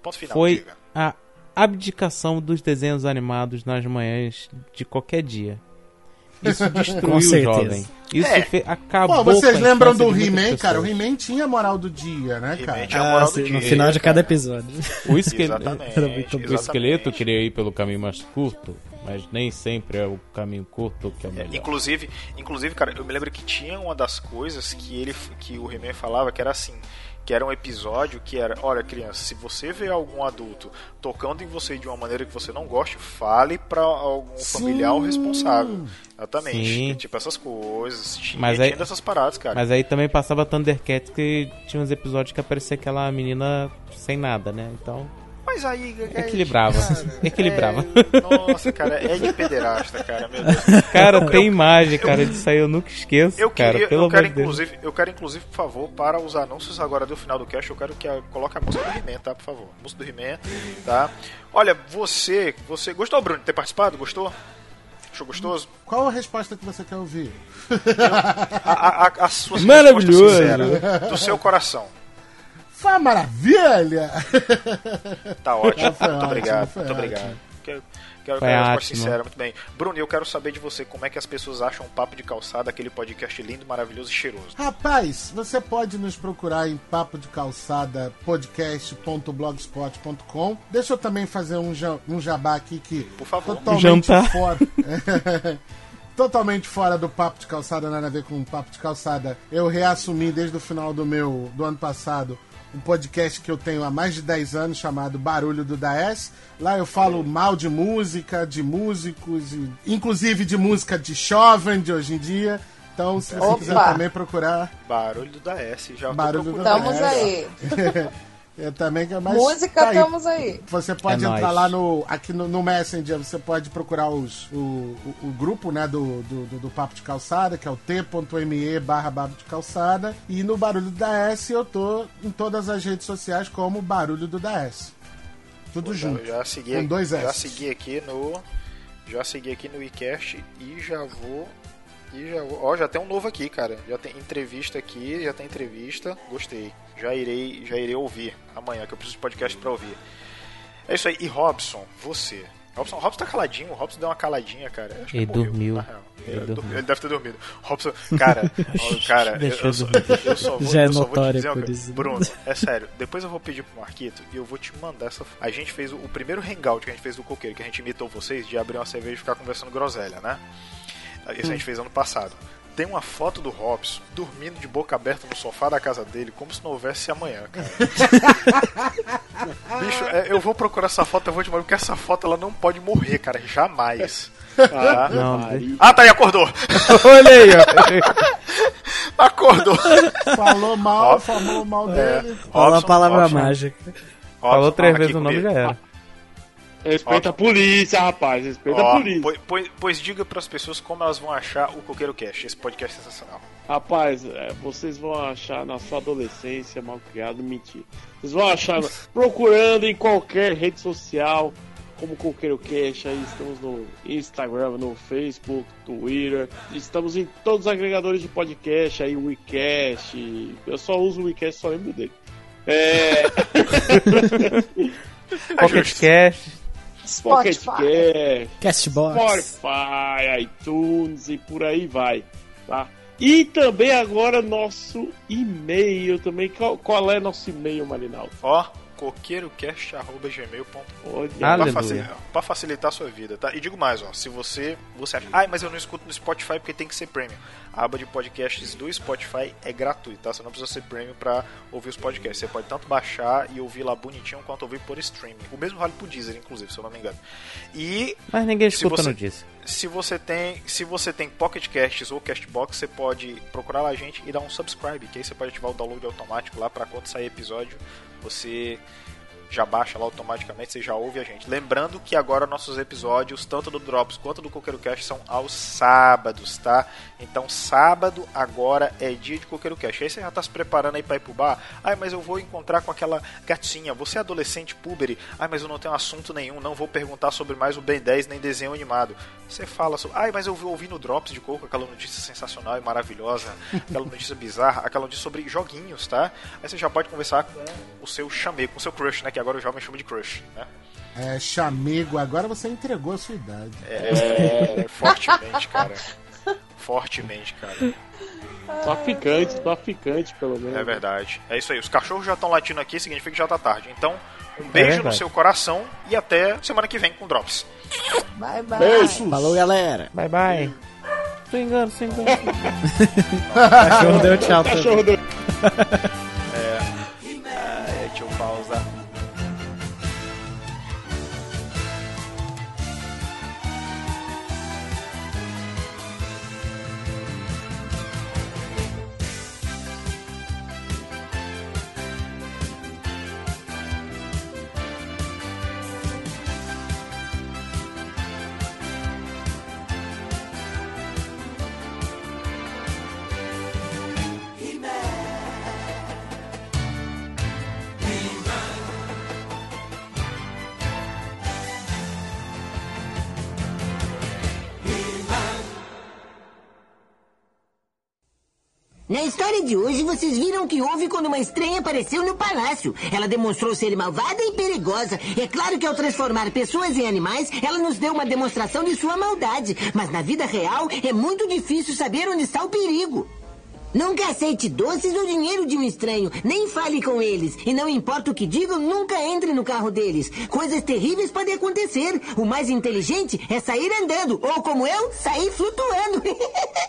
Speaker 2: Ponto final.
Speaker 4: Foi
Speaker 2: diga.
Speaker 4: a abdicação dos desenhos animados nas manhãs de qualquer dia. Isso (laughs) destruiu o jovem. Isso
Speaker 2: É.
Speaker 4: fe- acabou
Speaker 5: Pô, vocês
Speaker 4: com a
Speaker 5: lembram do He-Man, cara? O. He-Man tinha moral do dia, né, cara?
Speaker 2: Tinha a
Speaker 3: Ah,
Speaker 2: moral
Speaker 3: sim,
Speaker 2: do
Speaker 3: no
Speaker 2: dia,
Speaker 3: final de cada episódio.
Speaker 4: O,
Speaker 3: bom.
Speaker 4: o esqueleto queria ir pelo caminho mais curto, mas nem sempre é o caminho curto que é o
Speaker 2: É,
Speaker 4: melhor.
Speaker 2: inclusive, inclusive, cara, eu me lembro que tinha uma das coisas que ele que o He-Man falava que era assim, que era um episódio que era, olha, criança, se você vê algum adulto tocando em você de uma maneira que você não goste, fale pra algum
Speaker 5: Sim.
Speaker 2: familiar ou responsável. Exatamente.
Speaker 4: Sim.
Speaker 2: Tipo essas coisas. Tinha,
Speaker 4: Mas aí-
Speaker 2: tinha dessas paradas, cara.
Speaker 4: Mas aí também passava Thundercats que tinha uns episódios que aparecia aquela menina sem nada, né? Então.
Speaker 2: Mas aí. é-
Speaker 4: Equilibrava.
Speaker 2: cara, (laughs)
Speaker 4: Equilibrava.
Speaker 2: é- nossa, cara, é de pederasta, cara, meu Deus.
Speaker 4: Cara,
Speaker 2: Eu-
Speaker 4: tem
Speaker 2: eu-
Speaker 4: imagem, cara, disso aí eu nunca esqueço,
Speaker 2: Eu,
Speaker 4: cara.
Speaker 2: queria,
Speaker 4: pelo
Speaker 2: eu quero
Speaker 4: amor de Deus.
Speaker 2: inclusive, eu quero inclusive, por favor, para os anúncios agora do final do cast, eu quero que a, coloque a música do He-Man, tá, por favor. Música do He-Man, tá? Olha, você, você gostou, Bruno, de ter participado? Gostou? Achou gostoso?
Speaker 5: Qual a resposta que você quer ouvir?
Speaker 2: A, a, a, a sua (laughs)
Speaker 4: Maravilhoso.
Speaker 2: sincera, do seu coração.
Speaker 5: Foi uma maravilha!
Speaker 2: Tá ótimo.
Speaker 5: Foi
Speaker 2: muito
Speaker 5: ótimo,
Speaker 2: obrigado,
Speaker 5: foi
Speaker 2: muito
Speaker 5: ótimo.
Speaker 2: obrigado. Quero, quero,
Speaker 4: Foi
Speaker 2: quero a resposta
Speaker 4: ótimo.
Speaker 2: sincera, muito bem. Bruno, eu quero saber de você como é que as pessoas acham o Papo de Calçada, aquele podcast lindo, maravilhoso e cheiroso.
Speaker 5: Rapaz, você pode nos procurar em papo de calçada podcast.blogspot.com. Deixa eu também fazer um, ja- um jabá aqui que
Speaker 2: Por favor.
Speaker 5: totalmente
Speaker 4: Jantar.
Speaker 5: fora. (laughs) totalmente fora do papo de calçada, nada a ver com papo de calçada. Eu reassumi desde o final do meu do ano passado um podcast que eu tenho há mais de 10 anos chamado Barulho do Daes. Lá eu falo mal de música, de músicos, e, inclusive de música de jovem de hoje em dia. Então, se você
Speaker 7: Opa!
Speaker 5: quiser também procurar
Speaker 2: Barulho do da S, já
Speaker 5: Barulho do.
Speaker 7: Estamos aí. (laughs)
Speaker 5: Eu também, mas
Speaker 7: Música,
Speaker 5: tá aí.
Speaker 7: estamos aí.
Speaker 5: Você pode
Speaker 4: É
Speaker 5: entrar
Speaker 4: nóis.
Speaker 5: lá no aqui no, no Messenger, você pode procurar os, o, o, o grupo né, do, do, do- do Papo de Calçada, que é o t.me barra Papo de Calçada. E no Barulho do DS eu tô em todas as redes sociais como Barulho do DS. Tudo junto.
Speaker 2: Eu já segui,
Speaker 5: Com dois
Speaker 2: já
Speaker 5: S.
Speaker 2: segui aqui no já segui aqui no iCast e já vou e já vou, ó, já tem um novo aqui, cara. Já tem entrevista aqui, já tem entrevista. Gostei. Já irei, já irei ouvir amanhã que eu preciso de podcast pra ouvir. É isso aí. E Robson, você. Robson, Robson tá caladinho, o Robson deu uma caladinha, cara. Acho que
Speaker 4: Ele
Speaker 2: morreu,
Speaker 4: dormiu.
Speaker 2: na real.
Speaker 4: Ele
Speaker 2: Ele,
Speaker 4: dormiu.
Speaker 2: Ele deve ter dormido. Robson, cara, (laughs) cara, eu, só, eu só vou,
Speaker 3: Já é
Speaker 2: eu só vou te
Speaker 3: notório
Speaker 2: dizer
Speaker 3: isso.
Speaker 2: Bruno, é sério, depois eu vou pedir pro Marquito e eu vou te mandar essa. A gente fez o, o primeiro hangout que a gente fez do coqueiro, que a gente imitou vocês de abrir uma cerveja e ficar conversando groselha, né? Isso a gente fez ano passado. Tem uma foto do Robson dormindo de boca aberta no sofá da casa dele, como se não houvesse amanhã, cara. (laughs) Bicho, é, eu vou procurar essa foto, eu vou te mostrar, porque essa foto ela não pode morrer, cara, jamais. Tá?
Speaker 4: Não,
Speaker 2: Ah, tá aí, acordou. (laughs)
Speaker 4: Olha aí, ó. (laughs)
Speaker 2: Acordou.
Speaker 5: Falou mal, falou mal
Speaker 2: é.
Speaker 5: dele.
Speaker 3: Falou a
Speaker 2: Robson,
Speaker 3: palavra
Speaker 2: Robson.
Speaker 3: mágica.
Speaker 4: Falou
Speaker 2: Robson,
Speaker 4: três
Speaker 2: aqui
Speaker 4: vezes o nome
Speaker 2: comigo.
Speaker 4: já era.
Speaker 6: Respeita a polícia, rapaz. Respeita
Speaker 2: Ó,
Speaker 6: a polícia.
Speaker 2: pois, pois- pois diga para as pessoas como elas vão achar o Coqueiro Cast, esse podcast sensacional.
Speaker 6: Rapaz, é, vocês vão achar na sua adolescência mal criado, mentira. Vocês vão achar (laughs) procurando em qualquer rede social, como Coqueiro Cash, aí estamos no Instagram, no Facebook, Twitter, estamos em todos os agregadores de podcast, aí o WeCast, eu só uso o WeCast, só lembro dele. É... (laughs) (laughs)
Speaker 4: Pocket Cash.
Speaker 7: Spotify.
Speaker 6: Cast,
Speaker 3: Castbox.
Speaker 6: Spotify, iTunes e por aí vai, tá? E também agora nosso e-mail também. Qual, qual é nosso e-mail, Marinaldo?
Speaker 2: Ó, coqueirocast.gmail.com Pra,
Speaker 4: Aleluia.
Speaker 2: facilitar, pra facilitar a sua vida, tá? E digo mais, ó, se você, você acha, ai, mas eu não escuto no Spotify porque tem que ser premium. A aba de podcasts do Spotify é gratuita, tá? Você não precisa ser premium pra ouvir os podcasts. Você pode tanto baixar e ouvir lá bonitinho quanto ouvir por streaming. O mesmo vale pro Deezer, inclusive, se eu não me engano. E
Speaker 4: Mas ninguém
Speaker 2: Se
Speaker 4: escuta
Speaker 2: você-
Speaker 4: no disco.
Speaker 2: se você tem, se você tem Pocket Casts ou Castbox, você pode procurar lá a gente e dar um subscribe, que aí você pode ativar o download automático lá para quando sair episódio, você já baixa lá automaticamente, você já ouve a gente. Lembrando que agora nossos episódios, tanto do Drops quanto do Coqueiro Cast, são aos sábados, tá? Então sábado agora é dia de Coqueiro Cast. Aí você já tá se preparando aí pra ir pro bar. Ai, mas eu vou encontrar com aquela gatinha. Você é adolescente puber. Ai, mas eu não tenho assunto nenhum, não vou perguntar sobre mais o Ben 10 nem desenho animado. Você fala sobre. Ai, mas eu vou ouvir no Drops de Coco aquela notícia sensacional e maravilhosa, aquela (laughs) notícia bizarra, aquela notícia sobre joguinhos, tá? Aí você já pode conversar com o seu chamego, com o seu crush, né? Que agora o jovem chama de crush, né?
Speaker 5: É, chamego, agora você entregou a sua idade.
Speaker 2: É, fortemente, cara. Fortemente, cara.
Speaker 6: traficante, traficante, pelo menos.
Speaker 2: É verdade. É isso aí. Os cachorros já estão latindo aqui, significa que já tá tarde. Então, um beijo no
Speaker 4: verdade.
Speaker 2: seu coração e até semana que vem com Drops.
Speaker 7: Bye, bye.
Speaker 5: Beijo.
Speaker 3: Falou, galera.
Speaker 4: Bye bye. Swingando, swingando. (laughs)
Speaker 3: Cachorro deu tchau.
Speaker 6: Cachorro do... (laughs)
Speaker 12: Na história de hoje, vocês viram o que houve quando uma estranha apareceu no palácio. Ela demonstrou ser malvada e perigosa. É claro que ao transformar pessoas em animais, ela nos deu uma demonstração de sua maldade. Mas na vida real, é muito difícil saber onde está o perigo. Nunca aceite doces ou dinheiro de um estranho. Nem fale com eles. E não importa o que digam, nunca entre no carro deles. Coisas terríveis podem acontecer. O mais inteligente é sair andando. Ou como eu, sair flutuando. (laughs)